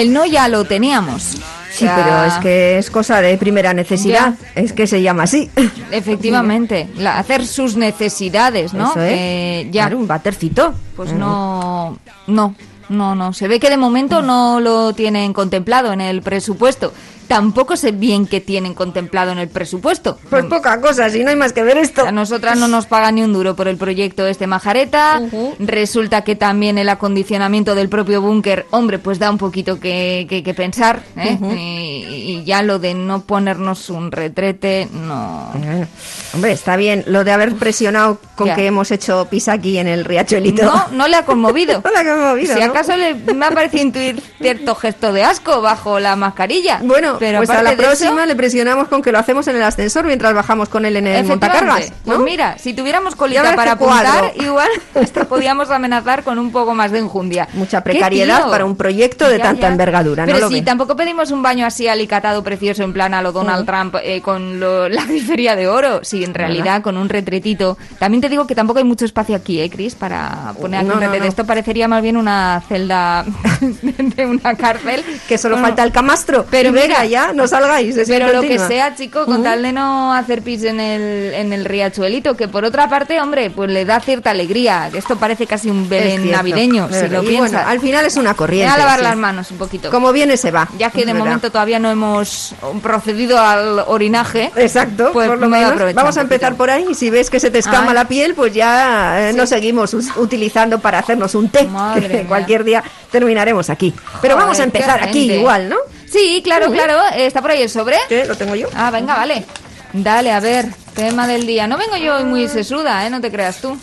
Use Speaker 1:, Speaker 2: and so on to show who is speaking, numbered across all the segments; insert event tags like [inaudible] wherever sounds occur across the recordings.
Speaker 1: El no ya lo teníamos.
Speaker 2: Sí, pero es que es cosa de primera necesidad. Es que se llama así.
Speaker 1: Efectivamente, la- hacer sus necesidades, ¿no?
Speaker 2: Eso es.
Speaker 1: Eh, ya,
Speaker 2: Claro, un batercito.
Speaker 1: pues no, no, no, no. Se ve que de momento no lo tienen contemplado en el presupuesto. Tampoco sé bien qué tienen contemplado en el presupuesto.
Speaker 2: Pues poca cosa, si no hay más que ver esto.
Speaker 1: A nosotras no nos pagan ni un duro por el proyecto este Majareta. Resulta que también el acondicionamiento del propio búnker, hombre, pues da un poquito que, que- que pensar. ¿eh? y, y ya lo de no ponernos un retrete, no.
Speaker 2: Eh, Hombre, está bien lo de haber presionado con
Speaker 1: Ya.
Speaker 2: que hemos hecho pis aquí en el riachuelito.
Speaker 1: No, no le ha conmovido. [laughs]
Speaker 2: No le ha conmovido,
Speaker 1: Si
Speaker 2: ¿no?
Speaker 1: acaso le, me ha parecido intuir cierto gesto de asco bajo la mascarilla.
Speaker 2: Bueno,
Speaker 1: pero
Speaker 2: pues a la
Speaker 1: eso-
Speaker 2: próxima le presionamos con que lo hacemos en el ascensor mientras bajamos con él en el montacargas. ¿no?
Speaker 1: Pues mira, si tuviéramos
Speaker 2: Ya
Speaker 1: colita para
Speaker 2: cuadro.
Speaker 1: apuntar, igual [laughs] hasta podíamos amenazar con un poco más de enjundia.
Speaker 2: Mucha
Speaker 1: ¿Qué
Speaker 2: precariedad para un proyecto de tanta envergadura, ¿no
Speaker 1: Pero
Speaker 2: lo
Speaker 1: si
Speaker 2: ve?
Speaker 1: tampoco pedimos un baño así alicatado precioso en plan a lo Donald Trump eh, con lo- [laughs] la grifería de oro, si en realidad con un retretito. También te digo que tampoco hay mucho espacio aquí, ¿eh, Chris? Para poner aquí
Speaker 2: No,
Speaker 1: un
Speaker 2: no,
Speaker 1: retrete.
Speaker 2: no.
Speaker 1: Esto parecería más bien una celda [laughs] de una cárcel.
Speaker 2: Que solo
Speaker 1: Bueno,
Speaker 2: falta el camastro.
Speaker 1: pero
Speaker 2: Y
Speaker 1: mira,
Speaker 2: ya, no salgáis. es
Speaker 1: pero lo que sea, chico, con tal de no hacer pis en el, en el riachuelito, que por otra parte, hombre, pues le da cierta alegría. que Esto parece casi un Belén navideño, si lo
Speaker 2: Y
Speaker 1: piensas.
Speaker 2: bueno, al final es una
Speaker 1: Voy
Speaker 2: corriente.
Speaker 1: a lavar
Speaker 2: sí.
Speaker 1: las manos un poquito.
Speaker 2: Como viene se va.
Speaker 1: Ya que de
Speaker 2: verdad.
Speaker 1: momento todavía no hemos procedido al orinaje.
Speaker 2: Exacto,
Speaker 1: pues
Speaker 2: por lo
Speaker 1: voy
Speaker 2: menos. Vamos a empezar por ahí. y Si ves que se te escama
Speaker 1: Ay.
Speaker 2: la piel, pues ya eh,
Speaker 1: Sí.
Speaker 2: nos seguimos utilizando para hacernos un té.
Speaker 1: Madre
Speaker 2: que
Speaker 1: mía.
Speaker 2: cualquier día terminaremos aquí. Pero vamos a empezar aquí igual, ¿no?
Speaker 1: Sí, claro, claro. ¿Está por ahí el sobre?
Speaker 2: ¿Qué? ¿Lo tengo yo?
Speaker 1: Ah, venga, vale. Dale, a ver, tema del día. No vengo yo hoy muy sesuda, ¿eh? No te creas tú.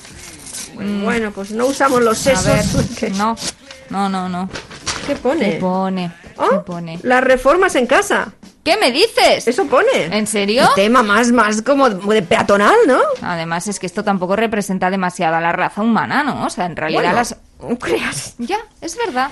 Speaker 2: Bueno, pues no usamos los
Speaker 1: A ver,
Speaker 2: sesos. ¿Qué,
Speaker 1: no, no, no, no.
Speaker 2: ¿Qué pone?
Speaker 1: ¿Qué pone?
Speaker 2: Oh,
Speaker 1: ¿Qué pone?
Speaker 2: Las reformas en casa.
Speaker 1: ¿Qué me dices?
Speaker 2: Eso pone.
Speaker 1: ¿En serio?
Speaker 2: Tema más, más como de peatonal, ¿no?
Speaker 1: Además es que esto tampoco representa demasiado a la raza humana, ¿no? O sea, en realidad
Speaker 2: Bueno,
Speaker 1: las...
Speaker 2: no creas.
Speaker 1: Ya, es verdad.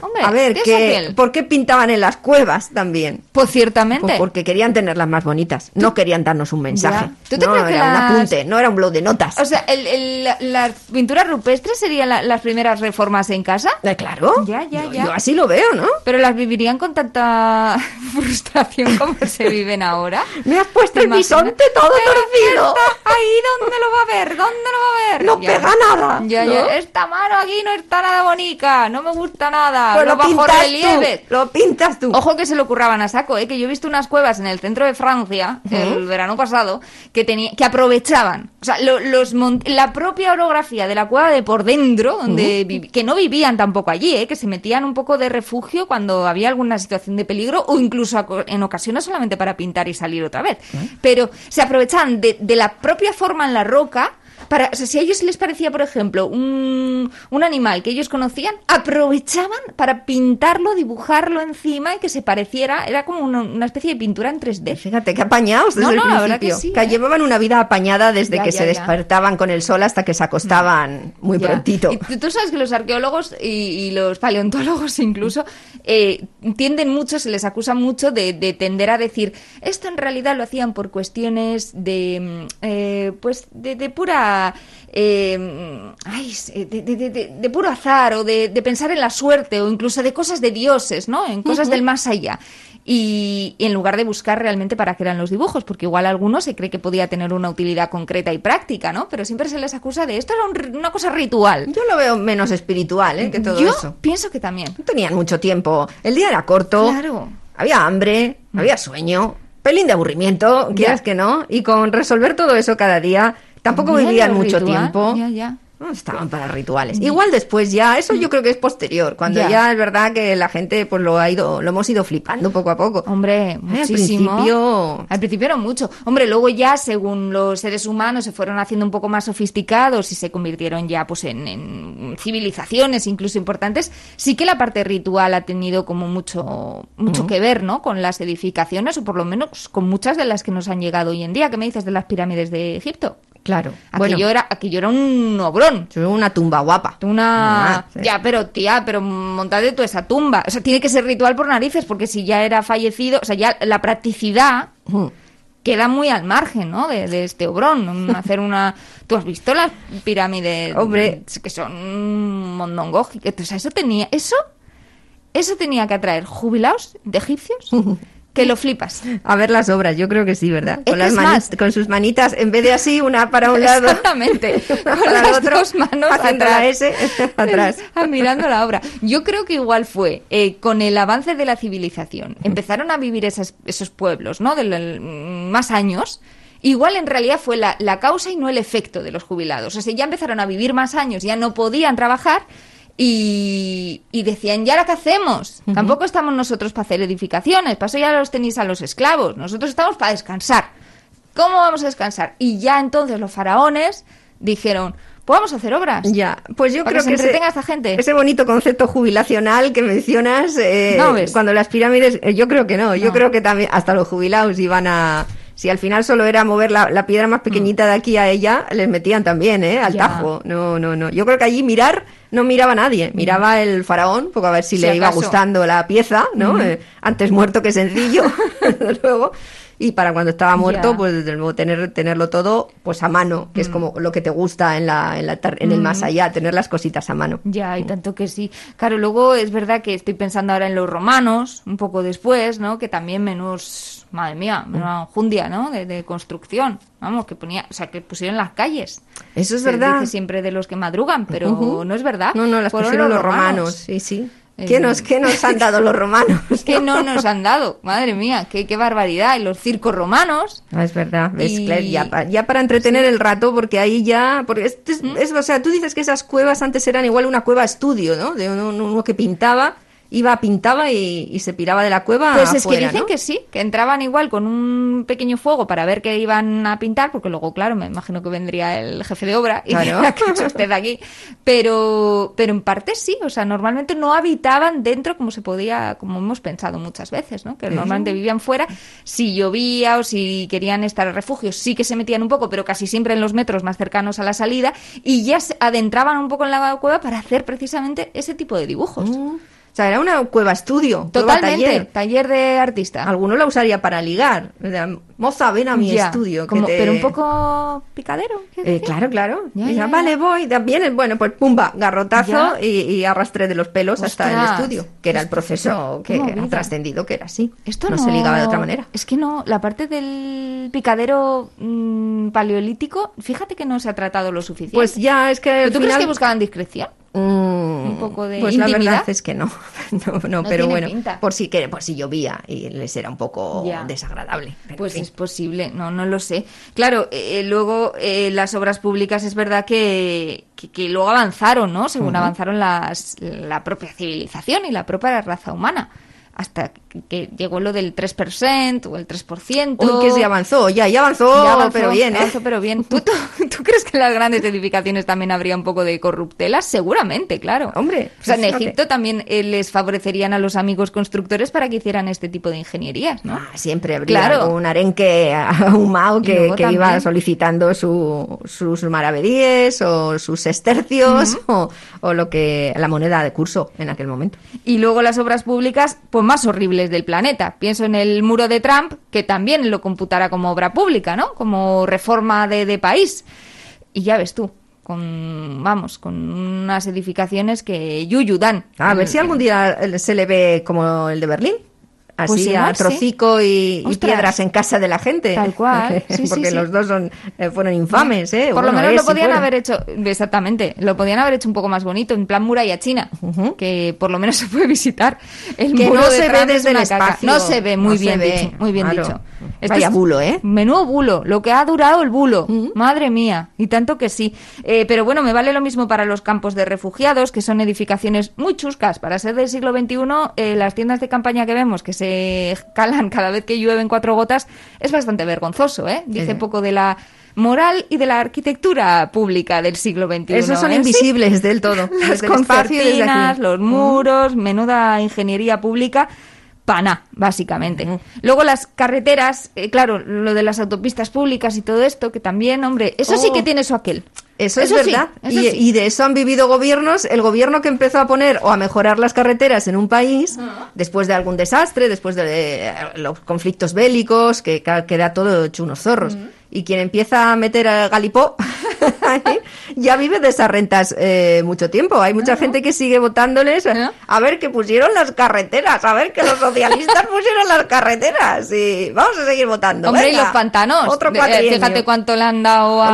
Speaker 1: Hombre,
Speaker 2: A ver, que. ¿por qué pintaban en las cuevas también?
Speaker 1: Pues ciertamente.
Speaker 2: Pues porque querían tenerlas más bonitas. No querían darnos un mensaje.
Speaker 1: Ya. ¿Tú te
Speaker 2: no
Speaker 1: crees que
Speaker 2: era un
Speaker 1: las-
Speaker 2: apunte, no era un blog de notas.
Speaker 1: O sea, el, el- la- las pinturas rupestres serían la- las primeras reformas en casa,
Speaker 2: Eh, claro.
Speaker 1: Ya, ya,
Speaker 2: Yo-
Speaker 1: ya.
Speaker 2: Yo así lo veo, ¿no?
Speaker 1: pero las vivirían con tanta [laughs] frustración como [laughs] se viven ahora.
Speaker 2: Me has puesto
Speaker 1: ¿Te
Speaker 2: el bisonte todo torcido.
Speaker 1: está Ahí, ¿dónde lo va a ver? ¿Dónde lo va a ver?
Speaker 2: No pega nada,
Speaker 1: Ya,
Speaker 2: ¿no?
Speaker 1: ya. Esta mano aquí no está nada bonita, no me gusta nada.
Speaker 2: Lo pintas
Speaker 1: bajorrelieves.
Speaker 2: tú. Lo pintas tú.
Speaker 1: Ojo que se lo curraban a saco, ¿eh? que yo he visto unas cuevas en el centro de Francia el verano pasado que tenía, que aprovechaban, o sea, lo- los la propia orografía de la cueva de por dentro, donde vivi- que no vivían tampoco allí, ¿eh? que se metían un poco de refugio cuando había alguna situación de peligro o incluso en ocasiones solamente para pintar y salir otra vez. Pero se aprovechaban de, de la propia forma en la roca. Para, o sea, si a ellos les parecía, por ejemplo, un, un animal que ellos conocían, aprovechaban para pintarlo, dibujarlo encima y que se pareciera, era como una, una especie de pintura en 3D.
Speaker 2: Fíjate que apañados desde
Speaker 1: No,
Speaker 2: el
Speaker 1: la
Speaker 2: principio.
Speaker 1: verdad que sí, ¿eh?
Speaker 2: llevaban una vida apañada desde
Speaker 1: Ya,
Speaker 2: que
Speaker 1: ya,
Speaker 2: se
Speaker 1: ya.
Speaker 2: despertaban con el sol hasta que se acostaban muy
Speaker 1: Ya.
Speaker 2: prontito.
Speaker 1: Y tú- sabes que los arqueólogos y, y los paleontólogos [laughs] incluso eh, tienden mucho, se les acusa mucho de, de tender a decir esto en realidad lo hacían por cuestiones de mm, eh, pues de, de pura eh, ay, de, de- de- de- de puro azar o de, pensar en la suerte o incluso de cosas de dioses, ¿no? En cosas del más allá. y, y en lugar de buscar realmente para qué eran los dibujos, porque igual alguno se cree que podía tener una utilidad concreta y práctica, ¿no? Pero siempre se les acusa de esto era un una cosa ritual.
Speaker 2: Yo lo veo menos espiritual ¿eh? que todo
Speaker 1: Yo
Speaker 2: eso.
Speaker 1: pienso que también.
Speaker 2: No tenían mucho tiempo. El día era corto.
Speaker 1: Claro.
Speaker 2: Había hambre, había sueño, pelín de aburrimiento, quieras que no. Y con resolver todo eso cada día, tampoco vivían mucho
Speaker 1: ritual,
Speaker 2: tiempo.
Speaker 1: ya, ya.
Speaker 2: No estaban para rituales. Igual después ya, eso yo creo que es posterior, cuando
Speaker 1: Ya.
Speaker 2: ya, es verdad que la gente pues lo ha ido, lo hemos ido flipando poco a poco.
Speaker 1: Hombre,
Speaker 2: al
Speaker 1: muchísimo.
Speaker 2: principio-
Speaker 1: Al principio era mucho. Hombre, luego ya, según los seres humanos se fueron haciendo un poco más sofisticados y se convirtieron ya pues en, en civilizaciones incluso importantes, sí que la parte ritual ha tenido como mucho, mucho que ver, ¿no? Con las edificaciones o por lo menos con muchas de las que nos han llegado hoy en día. ¿Qué me dices de las pirámides de Egipto?
Speaker 2: Claro.
Speaker 1: Aquello,
Speaker 2: Bueno,
Speaker 1: era, aquello era un obrón.
Speaker 2: es una tumba guapa.
Speaker 1: Una.
Speaker 2: Ah, sí.
Speaker 1: Ya, pero tía, pero montad toda esa tumba. O sea, tiene que ser ritual por narices, porque si ya era fallecido, o sea, ya la practicidad queda muy al margen, ¿no? De, de este obrón. [laughs] Hacer una. ¿Tú has visto las pirámides?
Speaker 2: Hombre.
Speaker 1: Que son mondongógicas. O sea, eso tenía. Eso. Eso tenía que atraer jubilados de egipcios que lo flipas.
Speaker 2: A ver las obras, yo creo que sí, ¿verdad? Con, las
Speaker 1: más.
Speaker 2: con sus manitas, en vez de así, una para un lado.
Speaker 1: Exactamente. [laughs]
Speaker 2: para
Speaker 1: Con las
Speaker 2: otro,
Speaker 1: dos manos atrás.
Speaker 2: S [laughs] atrás.
Speaker 1: Ah, mirando la obra. Yo creo que igual fue eh, con el avance de la civilización. Empezaron a vivir esas- esos pueblos, ¿no? De la- más años. Igual en realidad fue la, la causa y no el efecto de los jubilados. O sea, ya empezaron a vivir más años, ya no podían trabajar y, y decían, ¿y ahora qué hacemos? Tampoco estamos nosotros para hacer edificaciones, para eso ya los tenéis a los esclavos. Nosotros estamos para descansar. ¿Cómo vamos a descansar? Y ya entonces los faraones dijeron, pues vamos a hacer obras.
Speaker 2: Ya, pues yo creo
Speaker 1: que se
Speaker 2: que ese,
Speaker 1: entretenga esta gente.
Speaker 2: ese bonito concepto jubilacional que mencionas, eh,
Speaker 1: No, ¿ves?
Speaker 2: cuando las pirámides, eh, yo creo que no, yo creo que también hasta los jubilados iban a, si al final solo era mover la, la piedra más pequeñita de aquí a ella, les metían también, ¿eh? Al
Speaker 1: Mm. Ya.
Speaker 2: tajo. No, no, no. Yo creo que allí mirar no miraba a nadie, miraba el faraón, porque a ver si,
Speaker 1: Si
Speaker 2: le iba gustando la pieza, ¿no? Eh, antes muerto que sencillo, [laughs] luego. Y para cuando estaba muerto, pues desde luego tener, tenerlo todo pues a mano, que es como lo que te gusta en, la, en, la en el más allá, tener las cositas a mano.
Speaker 1: Ya, y tanto que sí. Claro, luego es verdad que estoy pensando ahora en los romanos, un poco después, ¿no? Que también menos, madre mía, menos jundia, ¿no? De, de construcción. Vamos, que ponía, o sea, que pusieron las calles.
Speaker 2: Eso es
Speaker 1: Se
Speaker 2: verdad.
Speaker 1: dice siempre de los que madrugan, pero no es verdad.
Speaker 2: No, no, las
Speaker 1: Fueron
Speaker 2: pusieron los romanos. sí, sí. ¿Qué
Speaker 1: Eh,
Speaker 2: nos, qué nos han dado los romanos? [laughs]
Speaker 1: ¿Qué no nos han dado? Madre mía, qué, qué barbaridad. Y los circos romanos.
Speaker 2: Ah, es verdad, ves,
Speaker 1: Y-
Speaker 2: Claire, ya, pa- ya para entretener el rato, porque ahí ya, porque es, es- es- o sea, tú dices que esas cuevas antes eran igual una cueva estudio, ¿no? De uno, uno que pintaba, iba, pintaba y, y se piraba de la cueva
Speaker 1: Pues es que dicen
Speaker 2: ¿no?
Speaker 1: que sí, que entraban igual con un pequeño fuego para ver qué iban a pintar, porque luego, claro, me imagino que vendría el jefe de obra y
Speaker 2: Claro.
Speaker 1: diría, [laughs] ¿qué ha hecho usted aquí? Pero, pero en parte sí, o sea, normalmente no habitaban dentro como se podía, como hemos pensado muchas veces, ¿no? Que normalmente vivían fuera, si llovía o si querían estar a refugio, sí que se metían un poco, pero casi siempre en los metros más cercanos a la salida y ya se adentraban un poco en la cueva para hacer precisamente ese tipo de dibujos.
Speaker 2: O sea, era una cueva estudio,
Speaker 1: Totalmente,
Speaker 2: taller.
Speaker 1: taller de artista.
Speaker 2: Alguno la usaría para ligar. Moza, ven a mi
Speaker 1: Ya,
Speaker 2: estudio. que
Speaker 1: como-
Speaker 2: te-
Speaker 1: Pero un poco picadero. ¿quieres
Speaker 2: Eh, claro, claro.
Speaker 1: Ya, ya,
Speaker 2: ya, vale, voy. También, bueno, pues pumba, garrotazo y, y arrastré de los pelos hasta el estudio, que era el proceso que ha trascendido, que era así.
Speaker 1: Esto
Speaker 2: no,
Speaker 1: no,
Speaker 2: se ligaba de otra manera.
Speaker 1: Es que no, la parte del picadero mm, paleolítico, fíjate que no se ha tratado lo suficiente.
Speaker 2: Pues ya es que
Speaker 1: ¿Pero
Speaker 2: al
Speaker 1: ¿Tú
Speaker 2: final...
Speaker 1: crees que buscaban discreción? Un poco de
Speaker 2: pues la verdad es que no, [laughs] no, no,
Speaker 1: No
Speaker 2: pero bueno,
Speaker 1: pinta.
Speaker 2: por si que por si llovía y les era un poco
Speaker 1: Ya.
Speaker 2: desagradable.
Speaker 1: Pues
Speaker 2: en
Speaker 1: es posible, no, no lo sé. Claro, eh, luego eh, las obras públicas es verdad que, que, que luego avanzaron, ¿no? Según avanzaron las, la propia civilización y la propia raza humana. Hasta que llegó lo del 3% o el 3%.
Speaker 2: Uy, que se avanzó, ya, ya avanzó,
Speaker 1: Ya avanzó,
Speaker 2: pero bien, ¿eh?
Speaker 1: avanzó, pero bien. ¿Tú, tú, [laughs] tú crees que en las grandes edificaciones también habría un poco de corruptela? Seguramente, claro.
Speaker 2: Hombre,
Speaker 1: O sea, en. Egipto también eh, les favorecerían a los amigos constructores para que hicieran este tipo de ingenierías, ¿no?
Speaker 2: Ah, siempre habría
Speaker 1: Claro.
Speaker 2: algún arenque ahumado
Speaker 1: Y
Speaker 2: que,
Speaker 1: luego
Speaker 2: que iba solicitando su- sus maravedíes o sus estercios o, o lo que la moneda de curso en aquel momento.
Speaker 1: Y luego las obras públicas, pues más horribles del planeta. Pienso en el muro de Trump, que también lo computará como obra pública, ¿no? Como reforma de, de país. Y ya ves tú, con, vamos, con unas edificaciones que yuyu dan.
Speaker 2: A ver si algún día se le ve como el de Berlín. Así
Speaker 1: Pues
Speaker 2: a trocico y, piedras en casa de la gente.
Speaker 1: Tal cual, [laughs] sí,
Speaker 2: Porque
Speaker 1: sí.
Speaker 2: los dos son, eh, fueron infames, ¿eh?
Speaker 1: Por lo menos lo podían haber hecho, exactamente, lo podían haber hecho un poco más bonito, en plan muralla china,
Speaker 2: Ujú.
Speaker 1: que por lo menos se puede visitar. El
Speaker 2: Que
Speaker 1: muro
Speaker 2: no
Speaker 1: de
Speaker 2: se ve
Speaker 1: Trump
Speaker 2: desde el
Speaker 1: caca.
Speaker 2: espacio.
Speaker 1: No se ve, muy
Speaker 2: No
Speaker 1: bien
Speaker 2: ve,
Speaker 1: dicho, muy bien
Speaker 2: claro.
Speaker 1: dicho.
Speaker 2: Vaya bulo, ¿eh?
Speaker 1: Menudo bulo, lo que ha durado el bulo. Madre mía, y tanto que sí. Eh, pero bueno, me vale lo mismo para los campos de refugiados, que son edificaciones muy chuscas. Para ser del siglo XXI, eh, las tiendas de campaña que vemos, que se calan cada vez que llueven cuatro gotas, es bastante vergonzoso, ¿eh? Dice poco de la moral y de la arquitectura pública del siglo XXI.
Speaker 2: Esos son
Speaker 1: ¿eh?
Speaker 2: invisibles del todo. [laughs]
Speaker 1: Las concertinas, los muros, menuda ingeniería pública. Pana, básicamente. Luego las carreteras, eh, claro, lo de las autopistas públicas y todo esto, que también, hombre, eso sí
Speaker 2: Oh.
Speaker 1: que tiene su aquel.
Speaker 2: Eso, es
Speaker 1: sí,
Speaker 2: verdad.
Speaker 1: eso
Speaker 2: y,
Speaker 1: sí.
Speaker 2: y de eso han vivido gobiernos. El gobierno que empezó a poner o a mejorar las carreteras en un país, después de algún desastre, después de eh, los conflictos bélicos, que queda todo hecho unos zorros. Y quien empieza a meter al galipó, [laughs] ya vive de esas rentas eh, mucho tiempo. Hay mucha gente que sigue votándoles. A ver, que pusieron las carreteras. A ver, que los socialistas [laughs] pusieron las carreteras. Y vamos a seguir votando.
Speaker 1: Hombre, y los pantanos.
Speaker 2: Otro
Speaker 1: Eh. Fíjate cuánto le han dado a,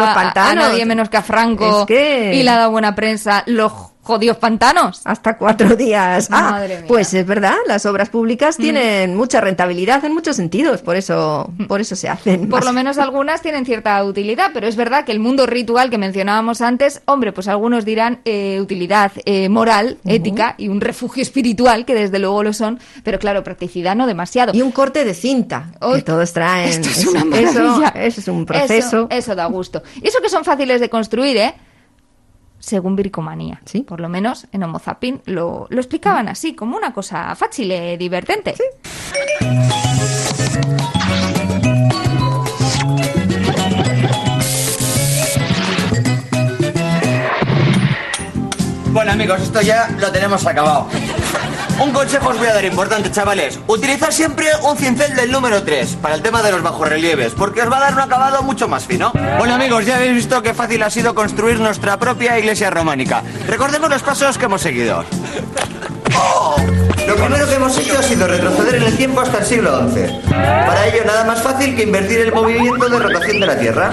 Speaker 1: a nadie menos que a Franco.
Speaker 2: Es que-
Speaker 1: Y le ha dado buena prensa. Los jodidos pantanos.
Speaker 2: Hasta cuatro días. Ah,
Speaker 1: Madre mía.
Speaker 2: pues es verdad, las obras públicas tienen mucha rentabilidad en muchos sentidos, por eso, por eso se hacen.
Speaker 1: Por
Speaker 2: más.
Speaker 1: lo [laughs] menos algunas tienen cierta utilidad, pero es verdad que el mundo ritual que mencionábamos antes, hombre, pues algunos dirán eh, utilidad eh, moral, ética y un refugio espiritual, que desde luego lo son, pero claro, practicidad no demasiado.
Speaker 2: Y un corte de cinta,
Speaker 1: Uy,
Speaker 2: que todos traen.
Speaker 1: Esto es
Speaker 2: Eso-
Speaker 1: una
Speaker 2: eso,
Speaker 1: maravilla.
Speaker 2: eso es un proceso.
Speaker 1: Eso, eso da gusto. Y eso que son fáciles de construir, ¿eh? Según Bricomanía.
Speaker 2: Sí.
Speaker 1: Por lo menos en Homo Zapping lo, lo explicaban así, como una cosa fácil y divertente.
Speaker 3: Bueno amigos, esto ya lo tenemos acabado. Un consejo os voy a dar importante, chavales. Utilizad siempre un cincel del número 3 para el tema de los bajorrelieves, porque os va a dar un acabado mucho más fino. Bueno amigos, ya habéis visto qué fácil ha sido construir nuestra propia iglesia románica. Recordemos los pasos que hemos seguido. ¡Oh! Lo primero que hemos hecho ha sido retroceder en el tiempo hasta el siglo XI. Para ello nada más fácil que invertir el movimiento de rotación de la Tierra.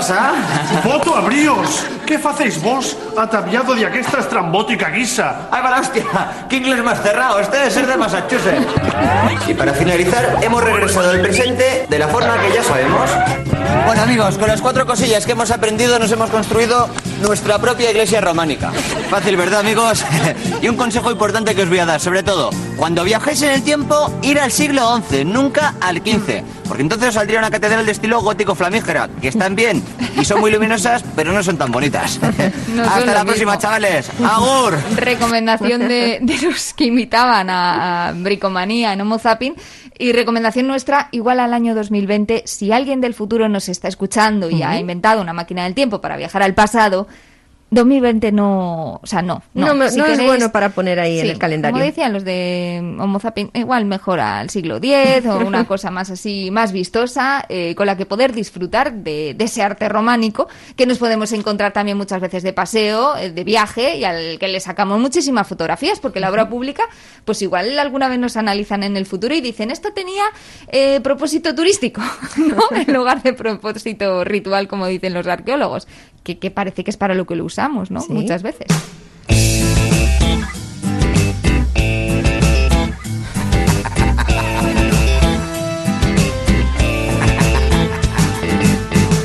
Speaker 3: Chavalete, ¿qué pasa?
Speaker 4: Voto abríos! Que facéis vos ataviado de aquesta estrambótica guisa?
Speaker 3: ¡Ay, hostia! ¡Qué inglés más cerrado! Este debe ser de Massachusetts. Y para finalizar, hemos regresado al presente de la forma que ya sabemos. Bueno, amigos, con las cuatro cosillas que hemos aprendido, nos hemos construido nuestra propia iglesia románica. Fácil, ¿verdad, amigos? [laughs] y un consejo importante que os voy a dar, sobre todo, cuando viajéis en el tiempo, ir al siglo XI, nunca al XV. Porque entonces saldría una catedral de estilo gótico flamígera, que están bien y son muy luminosas, pero no son tan bonitas. [laughs]
Speaker 1: No
Speaker 3: Hasta la próxima, chavales. ¡Agur!
Speaker 1: recomendación de, de los que invitaban a, a Bricomanía en Homo Zapping y recomendación nuestra igual al año 2020 si alguien del futuro nos está escuchando y ha inventado una máquina del tiempo para viajar al pasado 2020 no, o sea, no.
Speaker 2: No me-
Speaker 1: Si
Speaker 2: no es bueno para poner ahí en el calendario.
Speaker 1: Como decían los de Homo Zapping, igual mejor al siglo X o una [laughs] cosa más así, más vistosa, eh, con la que poder disfrutar de, de ese arte románico que nos podemos encontrar también muchas veces de paseo, eh, de viaje y al que le sacamos muchísimas fotografías porque la obra pública, pues igual alguna vez nos analizan en el futuro y dicen esto tenía eh, propósito turístico, [laughs] ¿no? En lugar de propósito ritual, como dicen los arqueólogos, que, que parece que es para lo que lo usamos, ¿no?
Speaker 2: Sí.
Speaker 1: Muchas veces.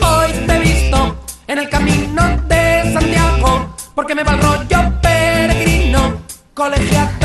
Speaker 5: Hoy te he visto en el camino de Santiago, porque me va el rollo peregrino, colegiata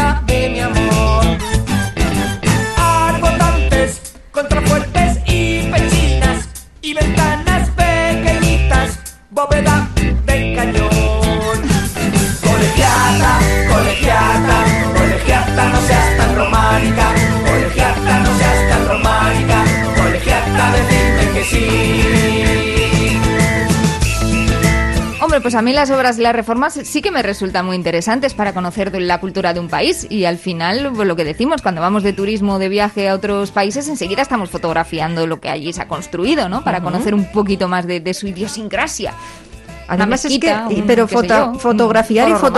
Speaker 1: Pues a mí las obras y las reformas sí que me resultan muy interesantes para conocer la cultura de un país y al final, pues lo que decimos, cuando vamos de turismo o de viaje a otros países, enseguida estamos fotografiando lo que allí se ha construido, ¿no? Para conocer un poquito más de, de su idiosincrasia.
Speaker 2: Además es que,
Speaker 1: mezquita,
Speaker 2: y-
Speaker 1: un-
Speaker 2: pero foto-
Speaker 1: yo,
Speaker 2: fotografiar y
Speaker 1: romano.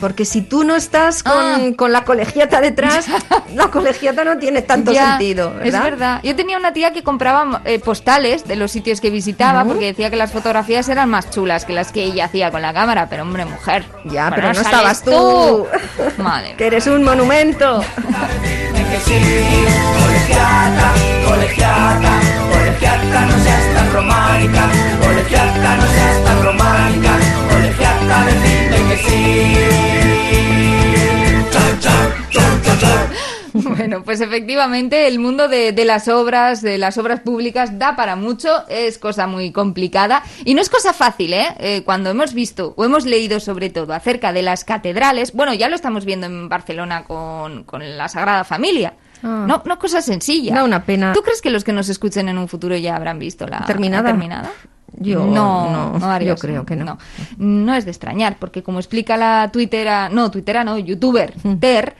Speaker 2: Porque si tú no estás con,
Speaker 1: Ah.
Speaker 2: con la colegiata detrás, [laughs] la colegiata no tiene tanto
Speaker 1: Ya,
Speaker 2: sentido, ¿verdad?
Speaker 1: Es verdad. Yo tenía una tía que compraba eh, postales de los sitios que visitaba porque decía que las fotografías eran más chulas que las que ella hacía con la cámara. Pero hombre, mujer.
Speaker 2: Ya, pero no estabas tú. [laughs]
Speaker 1: Madre.
Speaker 2: que eres un monumento.
Speaker 5: Colegiata, colegiata, colegiata, no seas tan romántica. Colegiata, no seas tan romántica. Colegiata, decime que sí. Chan, chan, chan, chan, chan.
Speaker 1: Bueno, pues efectivamente el mundo de, de las obras, de las obras públicas, da para mucho, es cosa muy complicada y no es cosa fácil, ¿eh? Eh, Cuando hemos visto o hemos leído sobre todo acerca de las catedrales, bueno, ya lo estamos viendo en Barcelona con, con la Sagrada Familia.
Speaker 2: Ah.
Speaker 1: No, no cosa sencilla.
Speaker 2: Da una pena.
Speaker 1: ¿Tú crees que los que nos escuchen en un futuro ya habrán visto la
Speaker 2: ¿Terminada?
Speaker 1: la terminada?
Speaker 2: Yo
Speaker 1: no,
Speaker 2: no, yo creo que no.
Speaker 1: no. No es de extrañar, porque como explica la tuitera, no, tuitera no, youtuber,
Speaker 2: Mm.
Speaker 1: Ter,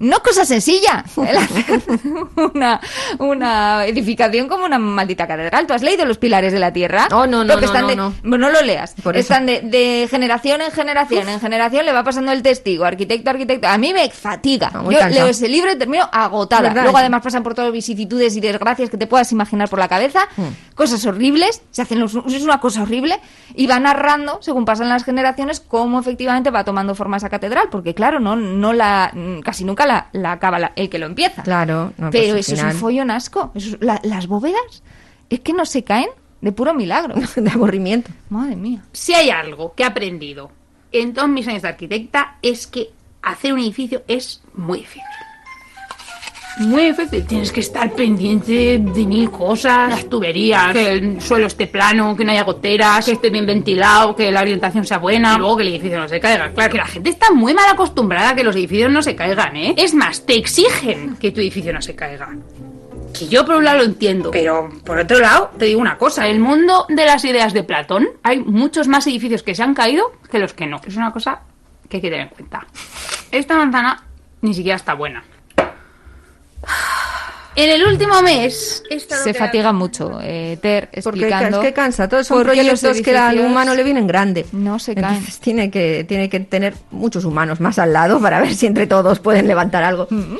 Speaker 1: no es cosa sencilla el hacer [laughs] una, una edificación como una maldita catedral. ¿Tú has leído Los Pilares de la Tierra?
Speaker 2: Oh, no, no, no,
Speaker 1: están
Speaker 2: no,
Speaker 1: de-
Speaker 2: no.
Speaker 1: No lo leas.
Speaker 2: Por
Speaker 1: están de, de generación en generación, en generación le va pasando el testigo, arquitecto, arquitecto. A mí me fatiga.
Speaker 2: Ah,
Speaker 1: Yo leo ese libro y termino agotada.
Speaker 2: ¿Verdad?
Speaker 1: Luego además pasan por todas las vicisitudes y desgracias que te puedas imaginar por la cabeza.
Speaker 2: Hmm.
Speaker 1: Cosas horribles, se hacen los- es una cosa horrible y va narrando, según pasan las generaciones, cómo efectivamente va tomando forma esa catedral, porque claro, no, no la, casi nunca la, la acaba la- el que lo empieza.
Speaker 2: Claro, no, pues,
Speaker 1: Pero eso es un follón asco. Eso es- la- las bóvedas es que no se caen de puro milagro. [laughs]
Speaker 2: de aburrimiento.
Speaker 1: Madre mía.
Speaker 6: Si hay algo que he aprendido en todos mis años de arquitecta es que hacer un edificio es muy difícil. Muy difícil. Tienes que estar pendiente de mil cosas. Las tuberías, que el suelo esté plano, que no haya goteras, que esté bien ventilado, que la orientación sea buena. Y luego que el edificio no se caiga. Claro, que la gente está muy mal acostumbrada a que los edificios no se caigan, ¿eh? Es más, te exigen que tu edificio no se caiga. Que yo por un lado lo entiendo, pero por otro lado te digo una cosa, en el mundo de las ideas de Platón hay muchos más edificios que se han caído que los que no. Es una cosa que hay que tener en cuenta. Esta manzana ni siquiera está buena. En el último mes
Speaker 1: Se fatiga mucho, eh, Ter,
Speaker 2: Porque
Speaker 1: explicando.
Speaker 2: es que cansa, todos son
Speaker 1: los
Speaker 2: proyectos que al humano le vienen grande.
Speaker 1: No se caen.
Speaker 2: Entonces [laughs] tiene que, tiene que tener muchos humanos más al lado para ver si entre todos pueden levantar algo.
Speaker 1: Mm.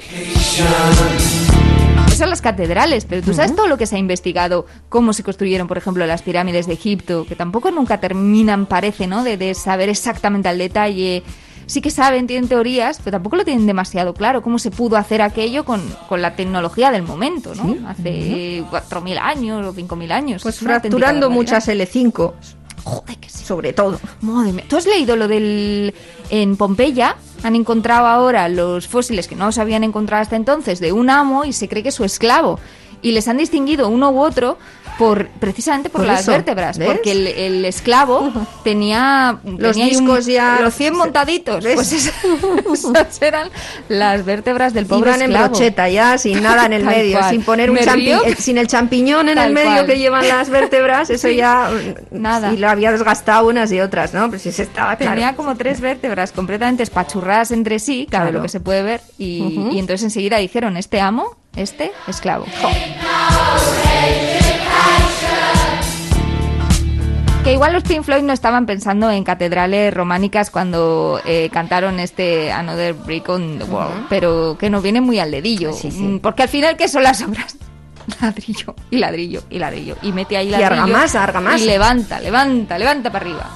Speaker 1: Eso son las catedrales, pero tú sabes todo lo que se ha investigado, cómo se construyeron, por ejemplo, las pirámides de Egipto, que tampoco nunca terminan, parece, ¿no? De, de saber exactamente al detalle. Sí que saben, tienen teorías, pero tampoco lo tienen demasiado claro, cómo se pudo hacer aquello con, con la tecnología del momento, ¿no? Hace 4.000 años o 5.000 años.
Speaker 2: Pues fracturando muchas L5,
Speaker 1: Joder, que sí.
Speaker 2: sobre todo.
Speaker 1: Madre mía. ¿Tú has leído lo del... En Pompeya han encontrado ahora los fósiles que no se habían encontrado hasta entonces de un amo y se cree que es su esclavo. Y les han distinguido uno u otro por precisamente por,
Speaker 2: Por
Speaker 1: las
Speaker 2: eso,
Speaker 1: vértebras.
Speaker 2: ¿ves?
Speaker 1: Porque el, el esclavo tenía...
Speaker 2: Los
Speaker 1: tenía un-
Speaker 2: discos ya-
Speaker 1: Los 100 montaditos.
Speaker 2: ¿ves?
Speaker 1: Pues [laughs] esas, eran las vértebras del pobre
Speaker 2: Iban en
Speaker 1: esclavo.
Speaker 2: brocheta ya, sin nada en el [laughs]
Speaker 1: Tal
Speaker 2: medio,
Speaker 1: cual.
Speaker 2: sin poner un
Speaker 1: Me
Speaker 2: champi-
Speaker 1: río.
Speaker 2: eh, sin el champiñón en
Speaker 1: Tal
Speaker 2: el medio
Speaker 1: cual.
Speaker 2: que llevan las vértebras, [laughs] eso
Speaker 1: Sí.
Speaker 2: ya
Speaker 1: Nada.
Speaker 2: Y lo había desgastado unas y otras, ¿no? Pues sí se estaba claro.
Speaker 1: Tenía como tres vértebras completamente espachurradas entre sí, claro,
Speaker 2: Claro.
Speaker 1: lo que se puede ver, y, y entonces enseguida dijeron, este amo, este esclavo. Que igual los Pink Floyd no estaban pensando en catedrales románicas cuando eh, cantaron este Another Brick on the Wall, pero que nos viene muy al dedillo.
Speaker 2: Sí, sí.
Speaker 1: Mm, Porque al final, ¿qué son las obras? [laughs] Ladrillo y ladrillo y ladrillo. Y mete ahí ladrillo.
Speaker 2: argamasa, argamasa.
Speaker 1: Y levanta, levanta, levanta para arriba.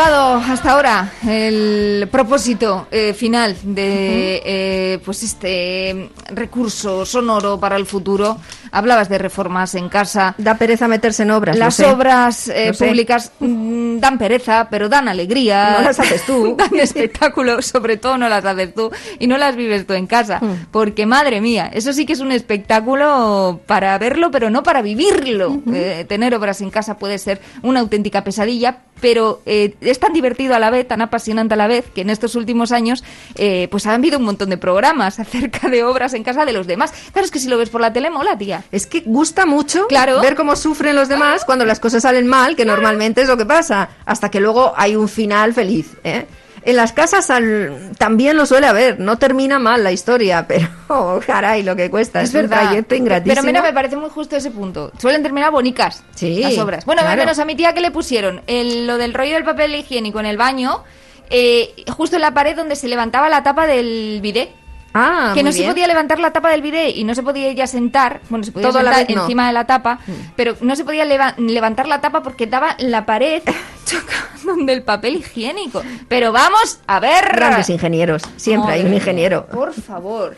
Speaker 1: Hasta ahora el propósito eh, final de eh, pues este recurso sonoro para el futuro, Hablabas de reformas en casa.
Speaker 2: Da pereza meterse en obras.
Speaker 1: Las obras eh, públicas [laughs] mm, dan pereza, pero dan alegría.
Speaker 2: No las haces tú. [laughs]
Speaker 1: dan espectáculo, sobre todo no las haces tú y no las vives tú en casa.
Speaker 2: Mm.
Speaker 1: Porque, madre mía, eso sí que es un espectáculo para verlo, pero no para vivirlo. Eh, tener obras en casa puede ser una auténtica pesadilla, pero eh, es tan divertido a la vez, tan apasionante a la vez, que en estos últimos años eh, pues ha habido un montón de programas [laughs] acerca de obras en casa de los demás. Claro, es que si lo ves por la tele, mola, tía.
Speaker 2: Es que gusta mucho
Speaker 1: Claro.
Speaker 2: ver cómo sufren los demás cuando las cosas salen mal, que normalmente es lo que pasa, hasta que luego hay un final feliz. ¿eh? En las casas al- también lo suele haber, no termina mal la historia, [laughs] pero oh, caray, lo que cuesta. Es, un trayecto ingratísimo.
Speaker 1: Pero mira, me parece muy justo ese punto. Suelen terminar bonicas
Speaker 2: Sí,
Speaker 1: las obras. Bueno,
Speaker 2: claro.
Speaker 1: menos a mi tía que le pusieron el- lo del rollo del papel higiénico en el baño, eh, justo en la pared donde se levantaba la tapa del bidet.
Speaker 2: Ah,
Speaker 1: que no se podía levantar la tapa del bidet y no se podía ya sentar, bueno, se podía
Speaker 2: Todo la
Speaker 1: sentar
Speaker 2: vez no. Mm.
Speaker 1: encima de la tapa, pero no se podía leva- levantar la tapa porque daba la pared [laughs] chocando del papel higiénico. Pero vamos a ver.
Speaker 2: Grandes ingenieros, siempre hay un ingeniero.
Speaker 1: Por favor.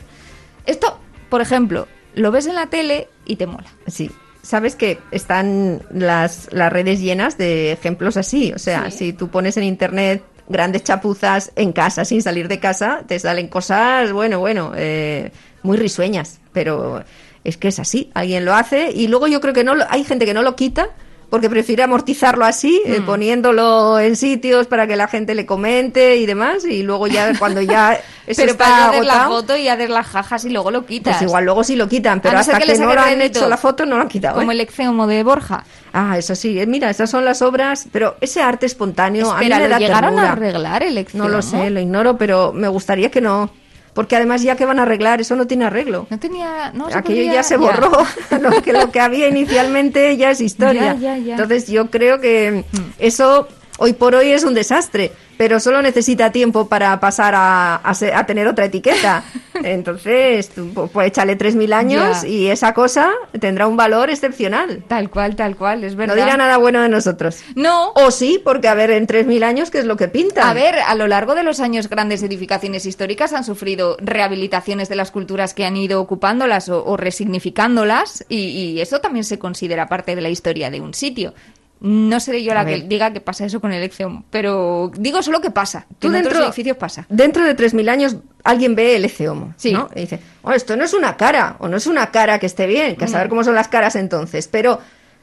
Speaker 1: Esto, por ejemplo, lo ves en la tele y te mola.
Speaker 2: Sí. Sabes que están las, las redes llenas de ejemplos así. O sea, si tú pones en internet grandes chapuzas en casa sin salir de casa, te salen cosas, bueno, bueno, eh, muy risueñas. Pero es que es así. Alguien lo hace y luego yo creo que no lo- hay gente que no lo quita porque prefiere amortizarlo así, eh, poniéndolo en sitios para que la gente le comente y demás. Y luego ya, [laughs] cuando ya eso
Speaker 1: pero
Speaker 2: está
Speaker 1: para hacer la
Speaker 2: agotado,
Speaker 1: foto y hacer las jajas y luego lo quitas.
Speaker 2: pues igual luego sí lo quitan, pero
Speaker 1: no
Speaker 2: hasta
Speaker 1: que
Speaker 2: no lo han hecho la foto no lo han quitado.
Speaker 1: Como
Speaker 2: ¿eh?
Speaker 1: el exeomo de Borja.
Speaker 2: Ah, eso sí. eh, Mira, esas son las obras, pero ese arte espontáneo
Speaker 1: Espera,
Speaker 2: a mí me
Speaker 1: ¿lo
Speaker 2: da
Speaker 1: llegaron
Speaker 2: ternura.
Speaker 1: a arreglar el
Speaker 2: No lo sé, lo ignoro, pero me gustaría que no. Porque además ya que van a arreglar, eso no tiene arreglo.
Speaker 1: No tenía... No
Speaker 2: Aquello
Speaker 1: podía-
Speaker 2: ya se borró. [laughs] lo, que, lo que había inicialmente ya es [laughs] historia.
Speaker 1: Ya, ya, ya.
Speaker 2: Entonces yo creo que eso hoy por hoy es un desastre, pero solo necesita tiempo para pasar a, a se- a tener otra etiqueta. [laughs] Entonces, tú, pu- pues échale 3.000 años y esa cosa tendrá un valor excepcional.
Speaker 1: Tal cual, tal cual, es verdad.
Speaker 2: No dirá nada bueno de nosotros.
Speaker 1: No.
Speaker 2: O sí, porque a ver, en 3.000 años, ¿qué es lo que pinta?
Speaker 1: A ver, a lo largo de los años grandes edificaciones históricas han sufrido rehabilitaciones de las culturas que han ido ocupándolas o, o resignificándolas y, y eso también se considera parte de la historia de un sitio. No seré yo
Speaker 2: A
Speaker 1: la que diga que pasa eso con el Exeum, pero digo solo que pasa, que
Speaker 2: Tú
Speaker 1: en
Speaker 2: dentro,
Speaker 1: otros edificios pasa.
Speaker 2: Dentro de 3.000 años alguien ve el
Speaker 1: Sí.
Speaker 2: ¿no? Y dice, oh, esto no es una cara, o no es una cara que esté bien, que a saber cómo son las caras entonces, pero,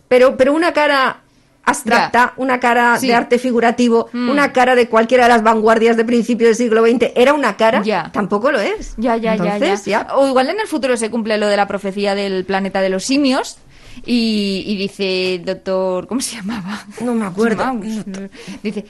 Speaker 2: pero, pero una cara abstracta, una cara
Speaker 1: Sí.
Speaker 2: de arte figurativo,
Speaker 1: Mm.
Speaker 2: una cara de cualquiera de las vanguardias de principios del siglo XX, ¿era una cara?
Speaker 1: Ya.
Speaker 2: Tampoco lo es.
Speaker 1: Ya, ya, ya, ya. O igual en el futuro se cumple lo de la profecía del planeta de los simios. Y, y dice el doctor, ¿cómo se llamaba?
Speaker 2: No me acuerdo. [laughs]
Speaker 1: Dice,